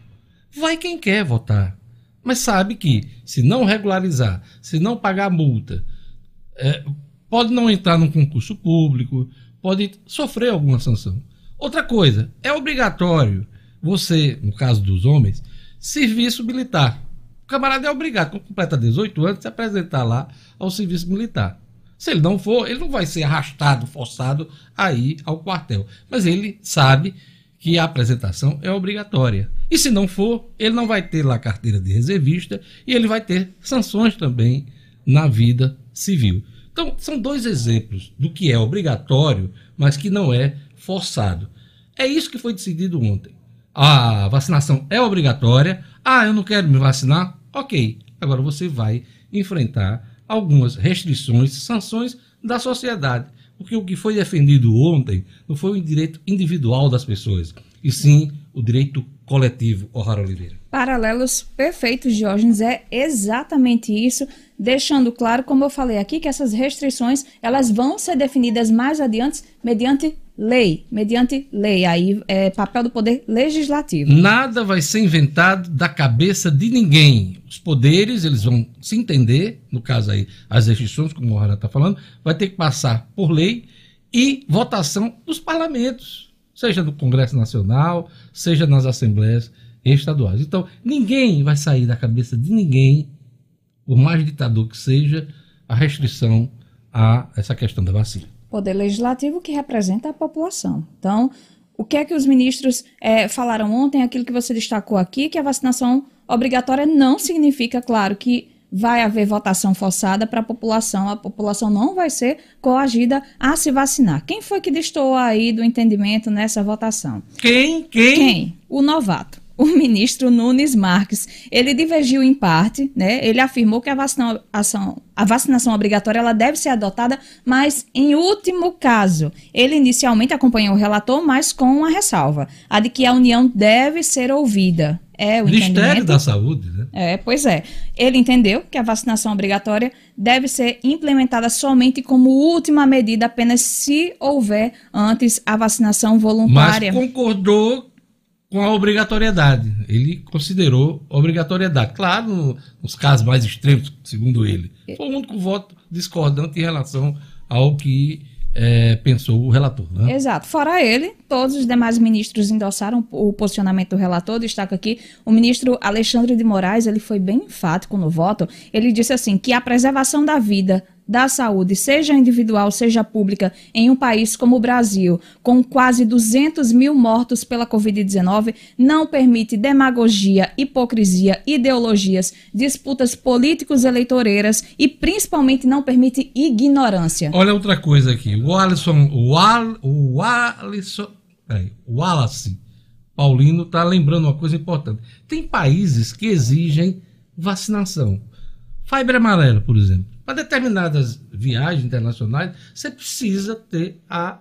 Vai quem quer votar. Mas sabe que, se não regularizar, se não pagar multa, eh, pode não entrar num concurso público, pode sofrer alguma sanção. Outra coisa, é obrigatório você, no caso dos homens, serviço militar. Camarada é obrigado, quando completa 18 anos, se apresentar lá ao serviço militar. Se ele não for, ele não vai ser arrastado, forçado a ir ao quartel. Mas ele sabe que a apresentação é obrigatória. E se não for, ele não vai ter lá carteira de reservista e ele vai ter sanções também na vida civil. Então, são dois exemplos do que é obrigatório, mas que não é forçado. É isso que foi decidido ontem. A vacinação é obrigatória. Ah, eu não quero me vacinar? Ok. Agora você vai enfrentar algumas restrições, sanções da sociedade. Porque o que foi defendido ontem não foi o direito individual das pessoas, e sim o direito coletivo, O'Hara Oliveira. Paralelos perfeitos, Diógenes, é exatamente isso, deixando claro, como eu falei aqui, que essas restrições elas vão ser definidas mais adiante mediante lei, mediante lei, aí é papel do poder legislativo. Nada vai ser inventado da cabeça de ninguém. Os poderes, eles vão se entender, no caso aí, as restrições, como o O'Hara está falando, vai ter que passar por lei e votação dos parlamentos, seja no Congresso Nacional, seja nas assembleias estaduais. Então, ninguém vai sair da cabeça de ninguém, por mais ditador que seja, a restrição a essa questão da vacina. Poder legislativo que representa a população. Então, o que é que os ministros eh, falaram ontem, aquilo que você destacou aqui, que a vacinação obrigatória não significa, claro, que vai haver votação forçada para a população, a população não vai ser coagida a se vacinar. Quem foi que destoou aí do entendimento nessa votação? Quem? Quem? Quem? O novato. O ministro Nunes Marques, ele divergiu em parte, né? Ele afirmou que a vacinação, a vacinação obrigatória ela deve ser adotada, mas em último caso. Ele inicialmente acompanhou o relator, mas com uma ressalva, a de que a União deve ser ouvida. É o Ministério da Saúde, né? É, pois é. Ele entendeu que a vacinação obrigatória deve ser implementada somente como última medida, apenas se houver antes a vacinação Mas voluntária. concordou com a obrigatoriedade. Ele considerou obrigatoriedade. Claro, no- nos casos mais extremos, segundo ele. Foi o único voto discordante em relação ao que eh, pensou o relator. Né? Exato. Fora ele, todos os demais ministros endossaram o posicionamento do relator. Destaca aqui o ministro Alexandre de Moraes, ele foi bem enfático no voto. Ele disse assim que a preservação da vida, da saúde, seja individual, seja pública, em um país como o Brasil, com quase 200 mil mortos pela Covid-19, não permite demagogia, hipocrisia, ideologias, disputas políticos eleitoreiras e principalmente não permite ignorância. Olha outra coisa aqui. O Alisson, o, Al, o Alisson, peraí, o Wallace Paulino está lembrando uma coisa importante. Tem países que exigem vacinação. Febre amarela, por exemplo. Para determinadas viagens internacionais, você precisa ter a,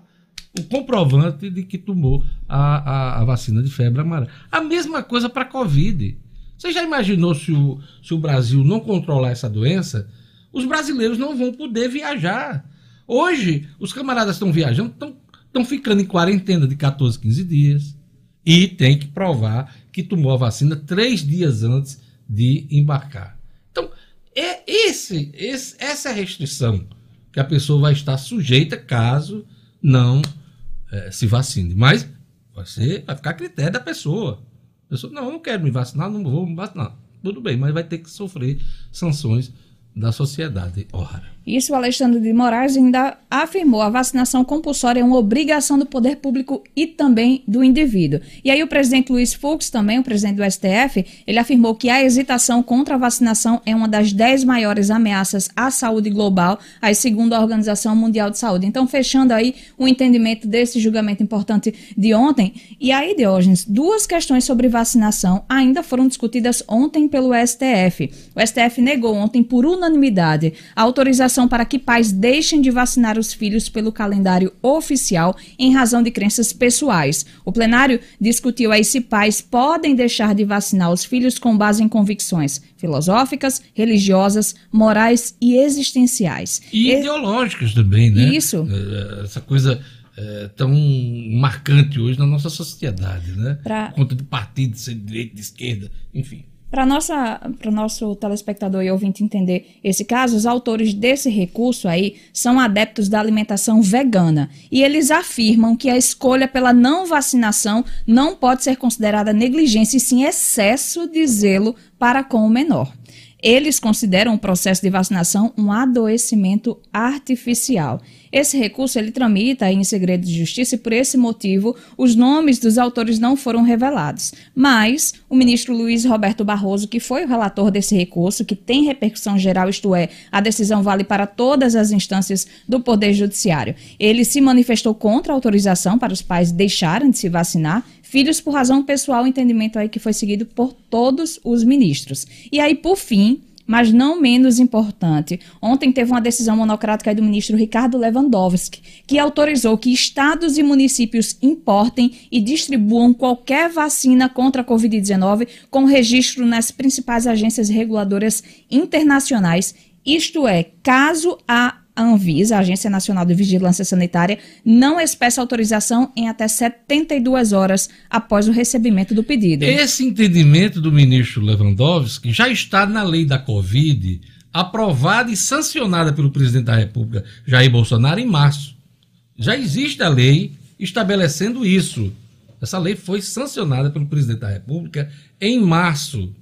o comprovante de que tomou a, a, a vacina de febre amarela. A mesma coisa para a Covid. Você já imaginou se o, se o Brasil não controlar essa doença? Os brasileiros não vão poder viajar. Hoje, os camaradas estão viajando, estão, ficando em quarentena de 14, 15 dias e tem que provar que tomou a vacina três dias antes de embarcar. É esse, esse, essa é restrição que a pessoa vai estar sujeita caso não eh, se vacine. Mas ser, vai ficar a critério da pessoa. A pessoa, não, eu não quero me vacinar, não vou me vacinar. Tudo bem, mas vai ter que sofrer sanções da sociedade. Ora. Isso, o Alexandre de Moraes ainda afirmou: a vacinação compulsória é uma obrigação do poder público e também do indivíduo. E aí, o presidente Luiz Fux, também o presidente do STF, ele afirmou que a hesitação contra a vacinação é uma das dez maiores ameaças à saúde global, aí, segundo a Organização Mundial de Saúde. Então, fechando aí o entendimento desse julgamento importante de ontem. E aí, Diógenes, duas questões sobre vacinação ainda foram discutidas ontem pelo STF. O STF negou ontem, por unanimidade, a autorização para que pais deixem de vacinar os filhos pelo calendário oficial em razão de crenças pessoais. O plenário discutiu aí se pais podem deixar de vacinar os filhos com base em convicções filosóficas, religiosas, morais e existenciais. E ideológicas também, né? Isso. Eh, Essa coisa eh, tão marcante hoje na nossa sociedade, né? Pra- Por conta de partido, ser de direita, de esquerda, enfim. Para o nosso telespectador e ouvinte entender esse caso, os autores desse recurso aí são adeptos da alimentação vegana. E eles afirmam que a escolha pela não vacinação não pode ser considerada negligência e sim excesso de zelo para com o menor. Eles consideram o processo de vacinação um adoecimento artificial. Esse recurso ele tramita em segredo de justiça e por esse motivo os nomes dos autores não foram revelados. Mas o ministro Luiz Roberto Barroso, que foi o relator desse recurso, que tem repercussão geral, isto é, a decisão vale para todas as instâncias do Poder Judiciário. Ele se manifestou contra a autorização para os pais deixarem de se vacinar filhos por razão pessoal, entendimento aí que foi seguido por todos os ministros. E aí, por fim, mas não menos importante, ontem teve uma decisão monocrática do ministro Ricardo Lewandowski, que autorizou que estados e municípios importem e distribuam qualquer vacina contra a Covid-19 com registro nas principais agências reguladoras internacionais, isto é, caso a Anvisa, a Agência Nacional de Vigilância Sanitária, não expressa autorização em até 72 horas após o recebimento do pedido. Esse entendimento do ministro Lewandowski já está na lei da Covid, aprovada e sancionada pelo presidente da República, Jair Bolsonaro, em março. Já existe a lei estabelecendo isso. Essa lei foi sancionada pelo presidente da República em março,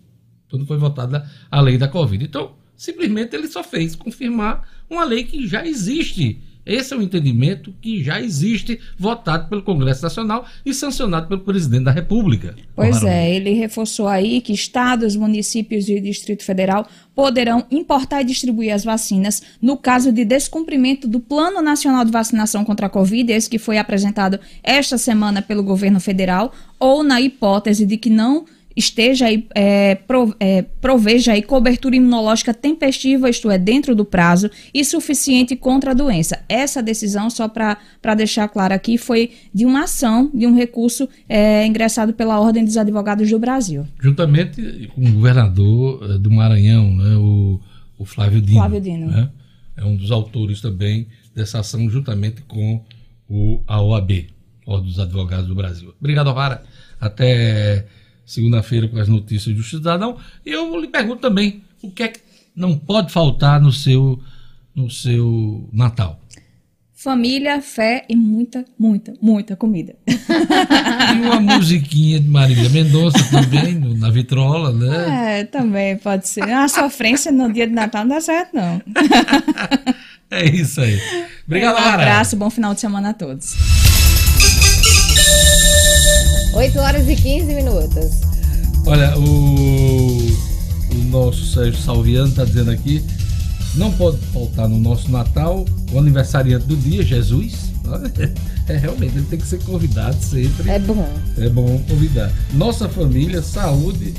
quando foi votada a lei da Covid. Então, simplesmente ele só fez confirmar uma lei que já existe. Esse é o entendimento que já existe, votado pelo Congresso Nacional e sancionado pelo presidente da República. Pois é, ele reforçou aí que estados, municípios e Distrito Federal poderão importar e distribuir as vacinas no caso de descumprimento do Plano Nacional de Vacinação contra a Covid, esse que foi apresentado esta semana pelo governo federal, ou na hipótese de que não esteja aí, é, pro- é, proveja aí cobertura imunológica tempestiva, isto é, dentro do prazo, e suficiente contra a doença. Essa decisão, só para deixar claro aqui, foi de uma ação, de um recurso é, ingressado pela Ordem dos Advogados do Brasil. juntamente com o governador eh, do Maranhão, né, o, o Flávio Dino. Flávio Dino. né, é um dos autores também dessa ação, juntamente com o, a OAB, Ordem dos Advogados do Brasil. Obrigado, Vara. Até segunda-feira com as notícias do Cidadão. E eu lhe pergunto também o que é que não pode faltar no seu, no seu Natal. Família, fé e muita, muita, muita comida. [LAUGHS] E uma musiquinha de Marília Mendonça também, no- na vitrola, né? É, também pode ser. A sofrência no dia de Natal não dá certo, não. [LAUGHS] É isso aí. Obrigado, Um Vara. abraço, bom final de semana a todos. 8 horas e 15 minutos. Olha, o, o nosso Sérgio Salviano está dizendo aqui, não pode faltar no nosso Natal o aniversariante do dia, Jesus. [LAUGHS] É realmente, ele tem que ser convidado sempre. É bom. É bom convidar. Nossa família, saúde,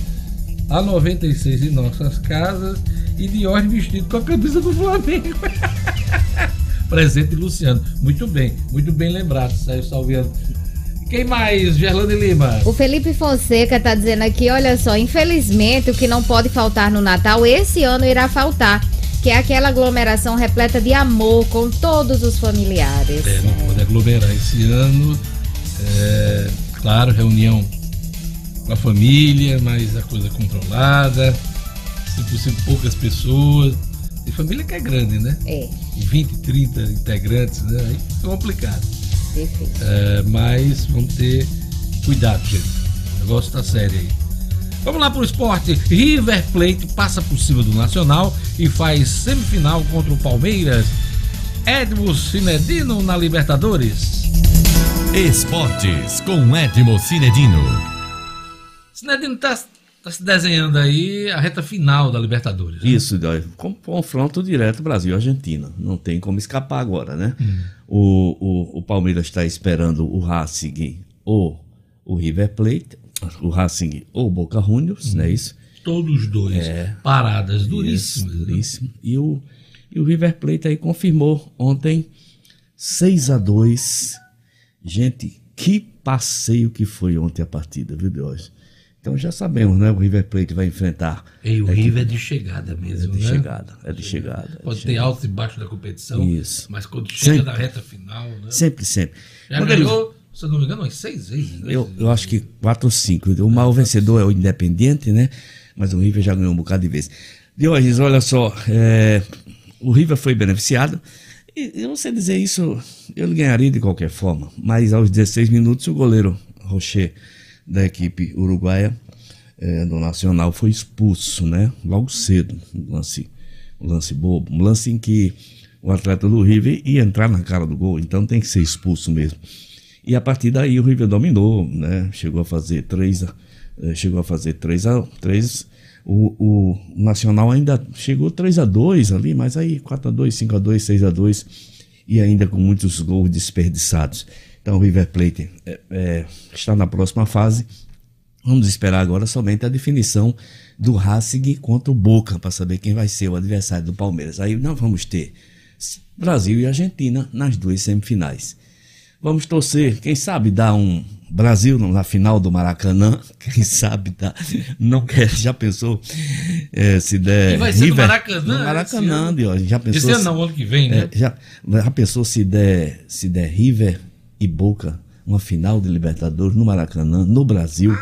a 96 em nossas casas e Diógenes vestido com a camisa do Flamengo. [LAUGHS] Presente Luciano. Muito bem, muito bem lembrado, Sérgio Salviano. Quem mais, Gerlane Lima? O Felipe Fonseca tá dizendo aqui, olha só, infelizmente o que não pode faltar no Natal esse ano irá faltar, que é aquela aglomeração repleta de amor com todos os familiares. É, não pode aglomerar esse ano. É, claro, reunião com a família, mas a coisa controlada. Se possível, poucas pessoas. Tem família que é grande, né? É, 20, 30 integrantes, né? Aí fica complicado. É, mas vamos ter cuidado, gente. O negócio tá sério aí. Vamos lá pro esporte. River Plate passa por cima do Nacional e faz semifinal contra o Palmeiras. Edmo Cinedino na Libertadores. Esportes com Edmo Cinedino. Cinedino tá, tá se desenhando aí a reta final da Libertadores. né? Isso. Com- confronto direto Brasil e Argentina. Não tem como escapar agora, né? O, o, o Palmeiras está esperando o Racing ou o River Plate, o Racing ou o Boca Juniors, não é isso? Todos os dois. É. Paradas Isso, duríssimas. né? duríssimo. E o, e o River Plate aí confirmou ontem 6 a 2 Gente, que passeio que foi ontem a partida, viu, Deus? Então já sabemos, né? O River Plate vai enfrentar. E o equipe- River é de chegada mesmo, É de né? chegada, é de chegada. é Pode de ter chegada. altos e baixos da competição. Isso. Mas quando chega Sempre. na reta final, né? Sempre, sempre. Já Quando ele- ganhou, se eu não me engano, umas seis vezes. né? Eu, eu acho que 4 ou 5. O maior vencedor é o Independiente, né? Mas o River já ganhou um bocado de vezes. Diógenes, olha só, é, o River foi beneficiado. E, e você dizer isso, ele ganharia de qualquer forma. Mas aos 16 minutos, o goleiro Rocher, da equipe uruguaia, é, do Nacional, foi expulso, né? Logo cedo. Um lance, um lance bobo. Um lance em que o atleta do River ia entrar na cara do gol. Então tem que ser expulso mesmo. E a partir daí o River dominou, né? Chegou a fazer 3 a, eh, chegou a fazer 3 a 3 o, o Nacional ainda chegou 3 a 2 ali, mas aí 4 a 2, 5 a 2, 6 a 2 e ainda com muitos gols desperdiçados. Então o River Plate eh, eh, está na próxima fase. Vamos esperar agora somente a definição do Racing contra o Boca para saber quem vai ser o adversário do Palmeiras. Aí nós vamos ter Brasil e Argentina nas duas semifinais. Vamos torcer, quem sabe dar um Brasil na final do Maracanã, [LAUGHS] quem sabe dar, não quer, já pensou eh, se der E vai ser no River- Maracanã, no esse Maracanã, ano. Diógenes, já pensou Esse ano não, ano que vem, né? é, já, já pensou se der, se der River e Boca uma final de Libertadores no Maracanã, no Brasil?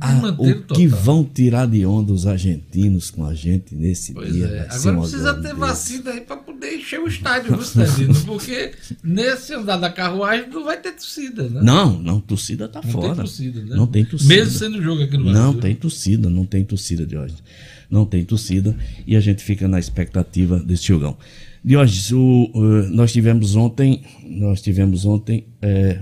Ah, Desmanteiro o que total. vão tirar de onda os argentinos com a gente nesse Pois dia? é. Agora precisa ter vacina aí pra poder encher o estádio, viu? Porque nesse andar da carruagem não vai ter torcida, né? Não, não, torcida tá Não fora. tem torcida, né? Não tem torcida. Mesmo sendo jogo aqui no Brasil. Não tem torcida, não tem torcida, Diógenes. Não tem torcida e a gente fica na expectativa desse jogão. Diógenes, o, eh, nós tivemos ontem, nós tivemos ontem, eh,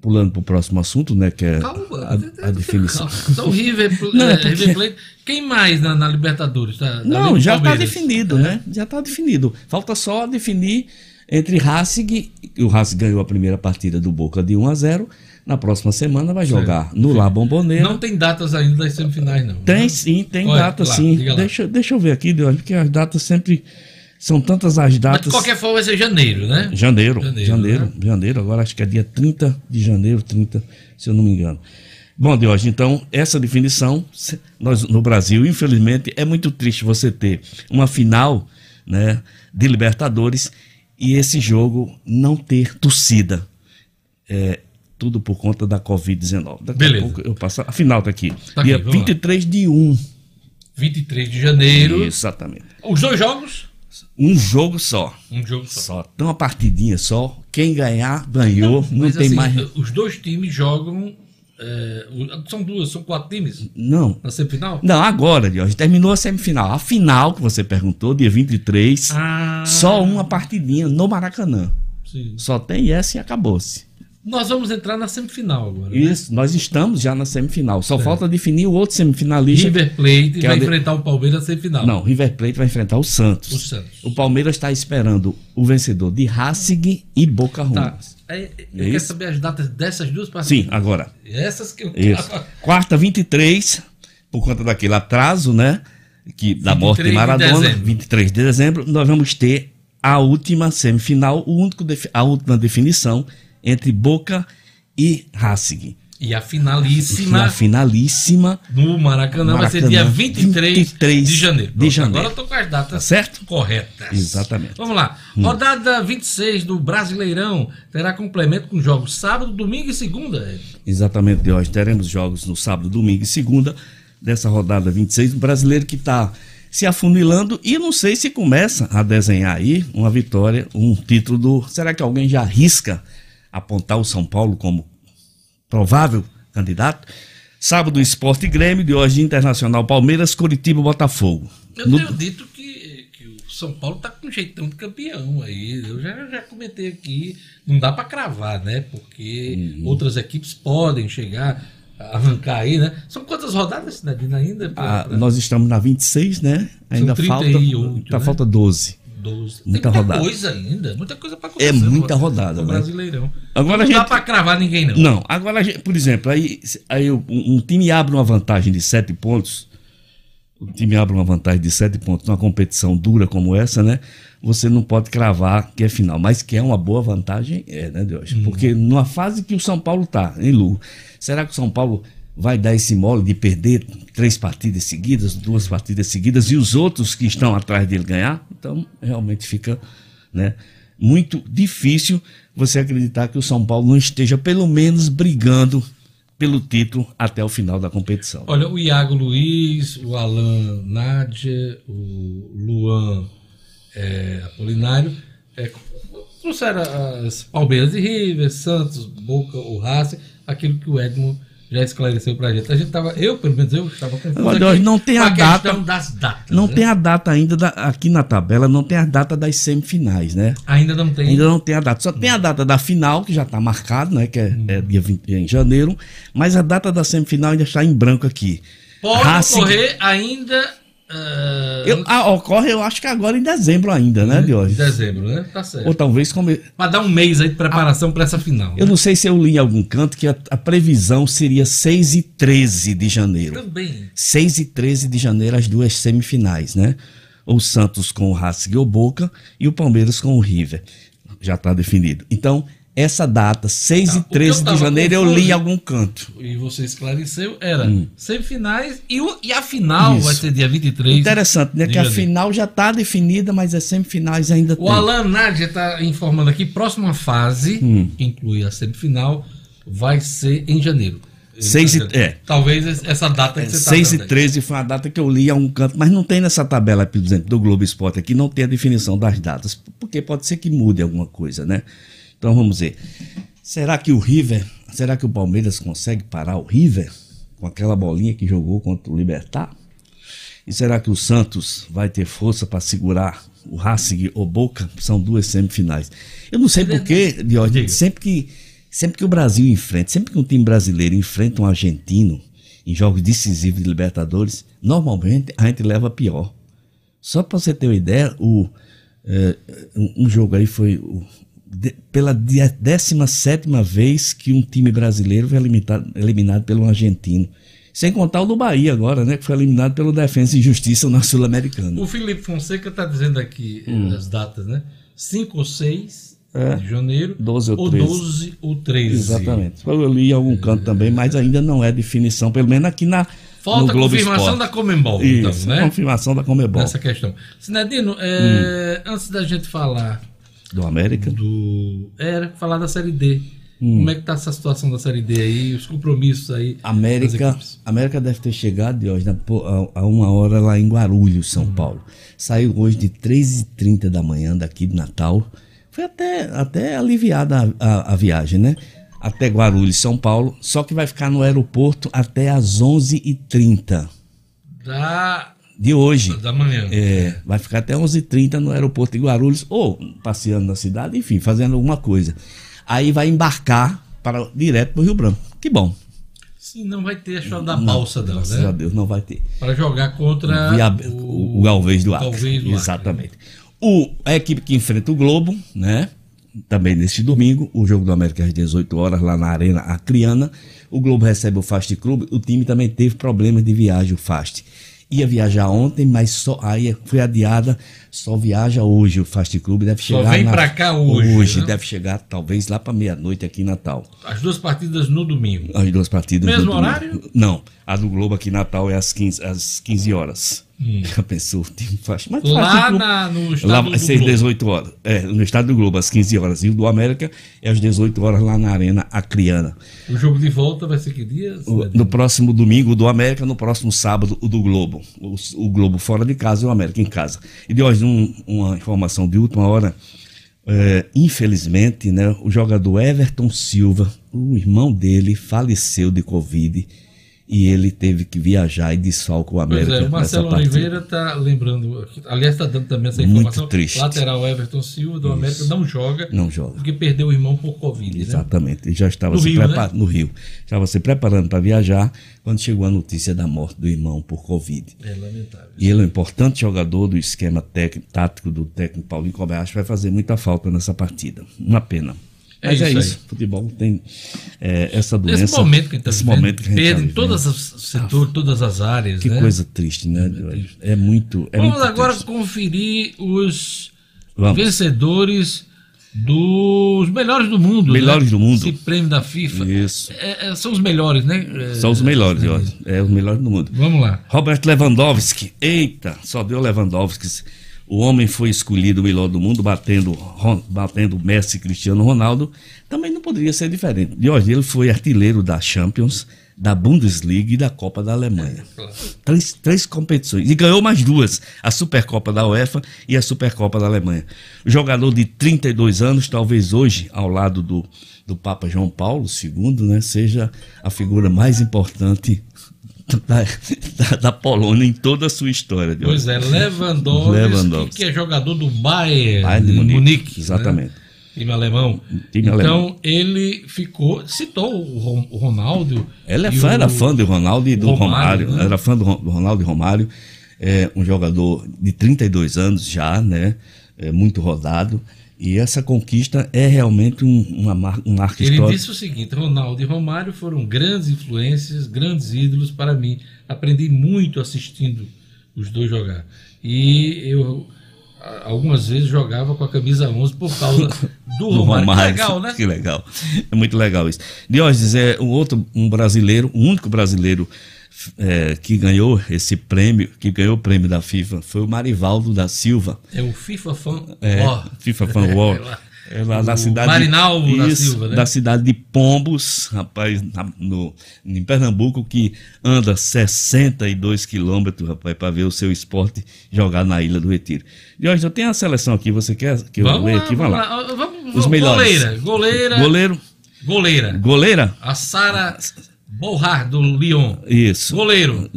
pulando para o próximo assunto, né, que é Calma, a, a definição. Então, River, Não, é, é porque- River Plate. Quem mais na, na Libertadores? Tá, além Não, do já está definido, né? Já está definido. Falta só definir entre Racing, o Racing ganhou a primeira partida do Boca de 1 a 0. Na próxima semana vai jogar no La Bombonera. Não tem datas ainda das semifinais, não. Tem né? sim, tem Olha, data lá, sim. lá. Deixa, deixa eu ver aqui, Deus, porque as datas sempre. São tantas as Mas datas. de qualquer forma vai ser janeiro, né? Janeiro, Janeiro, janeiro, né? janeiro, agora acho que é dia 30 de janeiro, 30, se eu não me engano. Bom, Diógenes, então, essa definição, nós no Brasil, infelizmente, é muito triste você ter uma final né, de Libertadores e esse jogo não ter torcida. É, tudo por conta da Covid-19. Daqui Beleza. a pouco eu passo. A final tá aqui. Tá dia aqui, vamos lá. 23 de 1. 23 de janeiro. Exatamente. Os dois jogos? Um jogo só. Um jogo só. Só. Então, uma partidinha só. Quem ganhar, ganhou. Não, Mas tem assim, mais. os dois times jogam. é, são duas, são quatro times Não. na semifinal? Não, agora, Diógenes, terminou a semifinal. A final que você perguntou, dia 23, Ah. só uma partidinha no Maracanã. Sim. Só tem essa e acabou-se. Nós vamos entrar na semifinal agora. né? Isso, nós estamos já na semifinal. Só falta definir o outro semifinalista. River Plate que é vai de- enfrentar o Palmeiras na semifinal. Não, River Plate vai enfrentar o Santos. O Santos. O Palmeiras está esperando o vencedor de Racing e Boca Tá. Juniors. É, eu É quero isso? saber as datas dessas duas partidas. Sim, agora. Essas que eu Isso. Quarta 23, por conta daquele atraso, né? que, da morte de 23 de Maradona, dezembro. 23 de dezembro, nós vamos ter a última semifinal, o único a última definição entre Boca e Racing. E a E finalíssima a finalíssima no Maracanã, vai ser Maracanã, dia 23, 23 de janeiro. de Pronto, janeiro. Agora eu tô com as datas Tá certo? corretas. Exatamente. Vamos lá. Hum. Rodada 26 do Brasileirão terá complemento com jogos sábado, domingo e segunda. Exatamente, hoje. Teremos jogos no sábado, domingo e segunda dessa rodada 26. O brasileiro que está se afunilando e não sei se começa a desenhar aí uma vitória, um título do. Será que alguém já arrisca apontar o São Paulo como provável candidato? Sábado, Esporte Grêmio, de hoje Internacional Palmeiras, Curitiba Botafogo. Eu No- tenho dito que, que o São Paulo tá com jeitão de campeão aí. Eu já, já comentei aqui. Não dá para cravar, né? Porque Uhum. outras equipes podem chegar, arrancar aí, né? São quantas rodadas, Cidadina, ainda? Pra- Ah, pra- nós estamos na 26, né? Ainda 38, falta, tá, né? falta 12. 12. Muita muita rodada. coisa ainda, muita coisa para É muita rodada, no né? Brasileirão. Agora não a dá gente- para cravar ninguém, não. Não, agora, a gente- por exemplo, aí, aí um, um time abre uma vantagem de sete pontos, o time abre uma vantagem de sete pontos numa competição dura como essa, né? Você não pode cravar que é final, mas que é uma boa vantagem, é, né, Deus? Porque numa fase que o São Paulo tá, em Lu, será que o São Paulo vai dar esse mole de perder três partidas seguidas, duas partidas seguidas e os outros que estão atrás dele ganhar? Então, realmente fica, né? Muito difícil você acreditar que o São Paulo não esteja pelo menos brigando pelo título até o final da competição. Olha, o Iago Luiz, o Alan Nádia, o Luan é, Apolinário é, trouxeram as Palmeiras e River, Santos, Boca, o Racing, aquilo que o Edmo já esclareceu pra gente. A gente tava, eu, pelo menos eu, estava confuso aqui não tem com a data. questão das datas. Não né? tem a data ainda da- aqui na tabela, não tem a data das semifinais, né? Ainda não tem. Ainda não tem a data. Só tem a data da final, que já está marcado, né? Que é, é dia 20, em janeiro. Mas a data da semifinal ainda está em branco aqui. Pode Racing- ocorrer ainda. Ah, Eu- ah, ocorre, eu acho que agora em dezembro ainda, né, em Diógenes? dezembro, né? Tá certo. Ou talvez como. Mas dá um mês aí de preparação para essa final. Eu não sei se eu li em algum canto que a, a previsão seria 6 e 13 de janeiro. Também. 6 e 13 de janeiro, as duas semifinais, né? O Santos com o Racing e o Boca e o Palmeiras com o River. Já está definido. Então, essa data, 6 e Tá, eu 13 de janeiro, eu li em algum canto. E você esclareceu, era Hum. semifinais e, o- e a final Isso. vai ser dia 23. Interessante, né? Que a final já está definida, mas as semifinais ainda O tem. Alan Nádia está informando aqui, próxima fase, Hum. que inclui a semifinal, vai ser em janeiro. Ele Seis tá e- dizendo. é. Talvez essa data que você está 6 e 13 foi uma data que eu li a um canto, mas não tem nessa tabela, por exemplo, do Globo Esporte aqui, não tem a definição das datas, porque pode ser que mude alguma coisa, né? Então vamos ver. Será que o River, será que o Palmeiras consegue parar o River com aquela bolinha que jogou contra o Libertar? E será que o Santos vai ter força para segurar o Racing ou Boca? São duas semifinais. Eu não sei porquê, Diógenes, sempre que, sempre que o Brasil enfrenta, sempre que um time brasileiro enfrenta um argentino em jogos decisivos de Libertadores, normalmente a gente leva pior. Só para você ter uma ideia, o, um um jogo aí foi o- de- pela 17 vez que um time brasileiro foi eliminado, eliminado pelo argentino. Sem contar o do Bahia agora, né? Que foi eliminado pelo Defensa e Justiça na Sul-Americana. O Felipe Fonseca está dizendo aqui Hum. as datas, né? 5 ou 6 É. de janeiro, 12 ou ou 13. 12 ou 13. Exatamente. Eu li em algum canto também, mas ainda não é definição, pelo menos aqui na. Falta no confirmação da Comembol, Isso, então, né? confirmação da Comebol. Nessa questão. Sinedino, é, antes da gente falar Do América? do. Era, falar da Série D. Hum. Como é que tá essa situação da Série D aí, os compromissos aí? América? América deve ter chegado de hoje, a, uma hora lá em Guarulhos. São Paulo. Saiu hoje de 3h30 da manhã daqui de Natal. Foi até, até aliviada a, a- a viagem, né? Até Guarulhos, São Paulo. Só que vai ficar no aeroporto até às 11h30 Da, de hoje. da manhã. É, vai ficar até 11h30 no aeroporto de Guarulhos, ou passeando na cidade, enfim, fazendo alguma coisa. Aí vai embarcar para, direto para o Rio Branco. Que bom. Sim, não vai ter a show da balsa, não, graças né? a Deus, não vai ter. Para jogar contra Via- o, o Galvez do Acre. Galvez do Acre. Exatamente. O, a equipe que enfrenta o Globo, né? Também neste domingo, o jogo do América às 18 horas, lá na Arena Acriana. O Globo recebe o Fast Clube. O time também teve problemas de viagem, o Fast. Ia viajar ontem, mas só aí foi adiada, só viaja hoje o Fast Club, deve Só chegar vem na- pra cá hoje, né? deve chegar talvez lá para meia-noite aqui em Natal. As duas partidas no domingo. As duas partidas. Mesmo no domingo. horário? Não, a do Globo aqui em Natal é às 15, às 15 horas. Hum. Já pensou? Tem faixa. Mas Lá Club- na- no estado Lá do vai ser Globo. 18 horas. É, no estado do Globo, às 15 horas. E o do América é às 18 horas lá na Arena Acriana. O jogo de volta vai ser que dia? O- No próximo domingo, o do América, no próximo sábado, o do Globo. O, o Globo fora de casa e o América em casa. E de hoje, um- uma informação de última hora. é, infelizmente, né, o jogador Everton Silva, o irmão dele, faleceu de Covid e ele teve que viajar e desfalca o Pois América. é, o Marcelo. Oliveira está lembrando, aliás, está dando também essa Muito informação. triste. Lateral Everton Silva do América não joga. Não joga. Porque perdeu o irmão por Covid. Né? Exatamente. Ele já estava No se preparando né? no Rio. Estava se preparando para viajar quando chegou a notícia da morte do irmão por Covid. É lamentável. E ele é um importante jogador do esquema técnico, tático do técnico Paulinho Kobayashi, vai fazer muita falta nessa partida. Uma pena. É Mas é isso isso. aí. Futebol tem é, essa doença. Esse momento que a gente está momento que perde em todos os setores, todas as áreas. Que né? coisa triste, né? É muito. É Vamos muito agora triste. conferir os Vamos. vencedores dos melhores do mundo. Melhores né? do mundo. Esse prêmio da FIFA. Isso. É, é, são os melhores, né? É, São os melhores, ó. É os melhores do mundo. Vamos lá. Robert Lewandowski. Eita, só deu Lewandowski. O homem foi escolhido o melhor do mundo, batendo, batendo Messi e Cristiano Ronaldo. Também não poderia ser diferente. De hoje ele foi artilheiro da Champions, da Bundesliga e da Copa da Alemanha. Três, três competições. E ganhou mais duas: a Supercopa da UEFA e a Supercopa da Alemanha. Jogador de 32 anos, talvez hoje, ao lado do, do Papa João Paulo II, né, seja a figura mais importante [LAUGHS] da, da, Polônia em toda a sua história. de Pois é, Lewandowski, Lewandowski. que é jogador do Bayern, Bayern de Munique, Munique. exatamente. né? Time alemão. Time então, alemão. ele ficou, citou o Ron- o Ronaldo. Ele é fã, o- era fã do Ronaldo e do Romário, Romário. né? Era fã do Ronaldo e Romário. É um jogador de 32 anos já, né? É muito rodado. E essa conquista é realmente um, uma mar, um marco Ele histórico. disse o seguinte: Ronaldo e Romário foram grandes influências, grandes ídolos para mim. Aprendi muito assistindo os dois jogar. E eu algumas vezes jogava com a camisa 11 por causa [LAUGHS] do, do Romário. Que Romário. legal, né? [LAUGHS] Que legal. É muito legal isso. Diógenes é um outro, um brasileiro, o único brasileiro é, que ganhou esse prêmio, que ganhou o prêmio da FIFA, foi o Marivaldo da Silva. É o FIFA Fan É, War. FIFA Fan War. [LAUGHS] É lá. É da O cidade. Da Isso, Silva, né? Da cidade de Pombos, rapaz, na- no, em Pernambuco, que anda 62 quilômetros, rapaz, para ver o seu esporte jogar na Ilha do Retiro. E hoje eu tenho a seleção aqui, você quer que eu leia aqui? vamos lá. lá. Vamos- Os melhores. Goleira, goleira. Goleiro. Goleira. Goleira? A Sara Bolhar, do Lyon. Isso. Goleiro.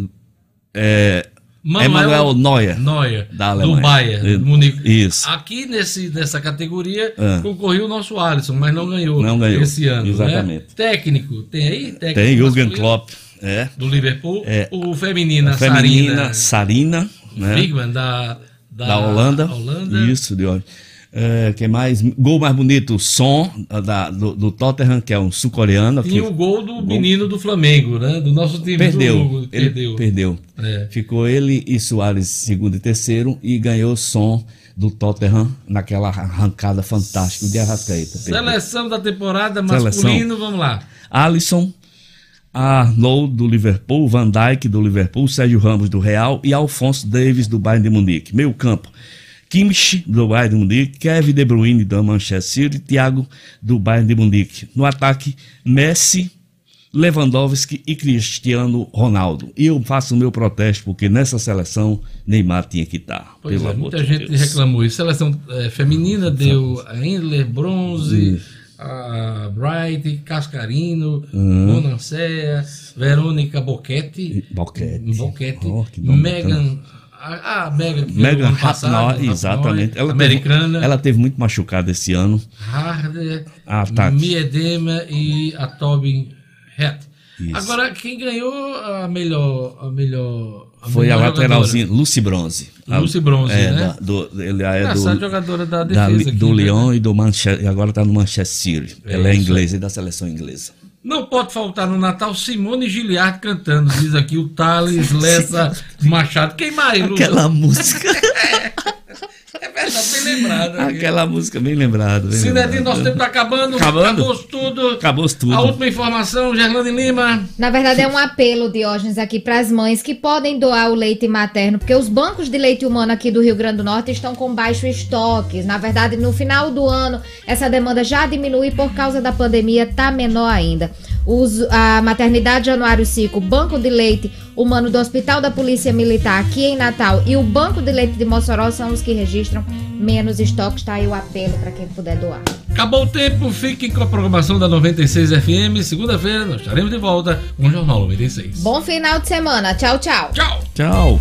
É, Manuel Emanuel Neuer. Neuer, Da do Alemanha. Bayern, É, do Munique. Isso. Aqui nesse, nessa categoria Ah. concorreu o nosso Alisson, mas não ganhou, Não ganhou, esse ano. né? exatamente. Técnico, tem aí? Técnico Tem Jürgen Klopp. É. Do Liverpool. É. O feminina, feminina, Sarina. Sarina. Né? Wigman, da, da, da Holanda. Holanda. Isso, de hoje. É, que mais? Gol mais bonito, Son, da, do, do Tottenham, que é um sul-coreano. E que- o gol do menino do Flamengo, né? Do nosso time. Perdeu. do Hugo, Ele perdeu. perdeu. É. Ficou ele e Soares segundo e terceiro e ganhou Son do Tottenham naquela arrancada fantástica de Arrascaeta. Seleção da temporada Seleção. masculino, vamos lá. Alisson, Arnold do Liverpool, Van Dijk do Liverpool, Sérgio Ramos do Real e Alfonso Davis do Bayern de Munique. Meio campo, Kimmich do Bayern de Munique, Kevin De Bruyne do Manchester City, Thiago do Bayern de Munique. No ataque, Messi, Lewandowski e Cristiano Ronaldo. E eu faço o meu protesto porque nessa seleção Neymar tinha que estar. Pois é, muita de gente Deus. reclamou isso. Seleção eh, feminina deu a Endler, bronze, a Bright, Cascarino, Uhum. Bonancea, Verônica Boquete, Boquete. Boquete Oh, Megan, a, a Megan Megan Rapinoe, exatamente. Ela americana, Teve, ela teve muito machucada esse ano. Harder, Ataque. Miedema e a Tobin. Isso. Agora, quem ganhou a melhor. A melhor Foi a lateralzinha, Lucy Bronze. A- Lucy Bronze, é, né? da- do, ele é Essa do, jogadora da da- defesa aqui, do né? Lyon e do Manchester, e agora está no Manchester City. É ela é inglesa e da seleção inglesa. Não pode faltar no Natal Simone Giliard cantando, diz aqui o Thales [LAUGHS] Lessa Machado. Quem mais? Aquela música. [LAUGHS] Verdade, bem lembrado. aqui. Aquela música bem lembrada. bem Sinedinho, lembrada. nosso tempo tá acabando. Acabando? Acabou tudo. Acabou tudo. A última informação, Gerlane Lima. Na verdade, é um apelo, Diógenes, aqui para as mães que podem doar o leite materno, porque os bancos de leite humano aqui do Rio Grande do Norte estão com baixo estoque. Na verdade, no final do ano, essa demanda já diminui por causa da pandemia, tá menor ainda. Os- a maternidade Januário Cico, Banco de Leite Humano do Hospital da Polícia Militar aqui em Natal e o Banco de Leite de Mossoró são os que registram menos estoques. Tá aí o apelo para quem puder doar. Acabou o tempo, fiquem com a programação da 96 FM. Segunda-feira nós estaremos de volta com o Jornal 96. Bom final de semana. Tchau, tchau. Tchau. Tchau.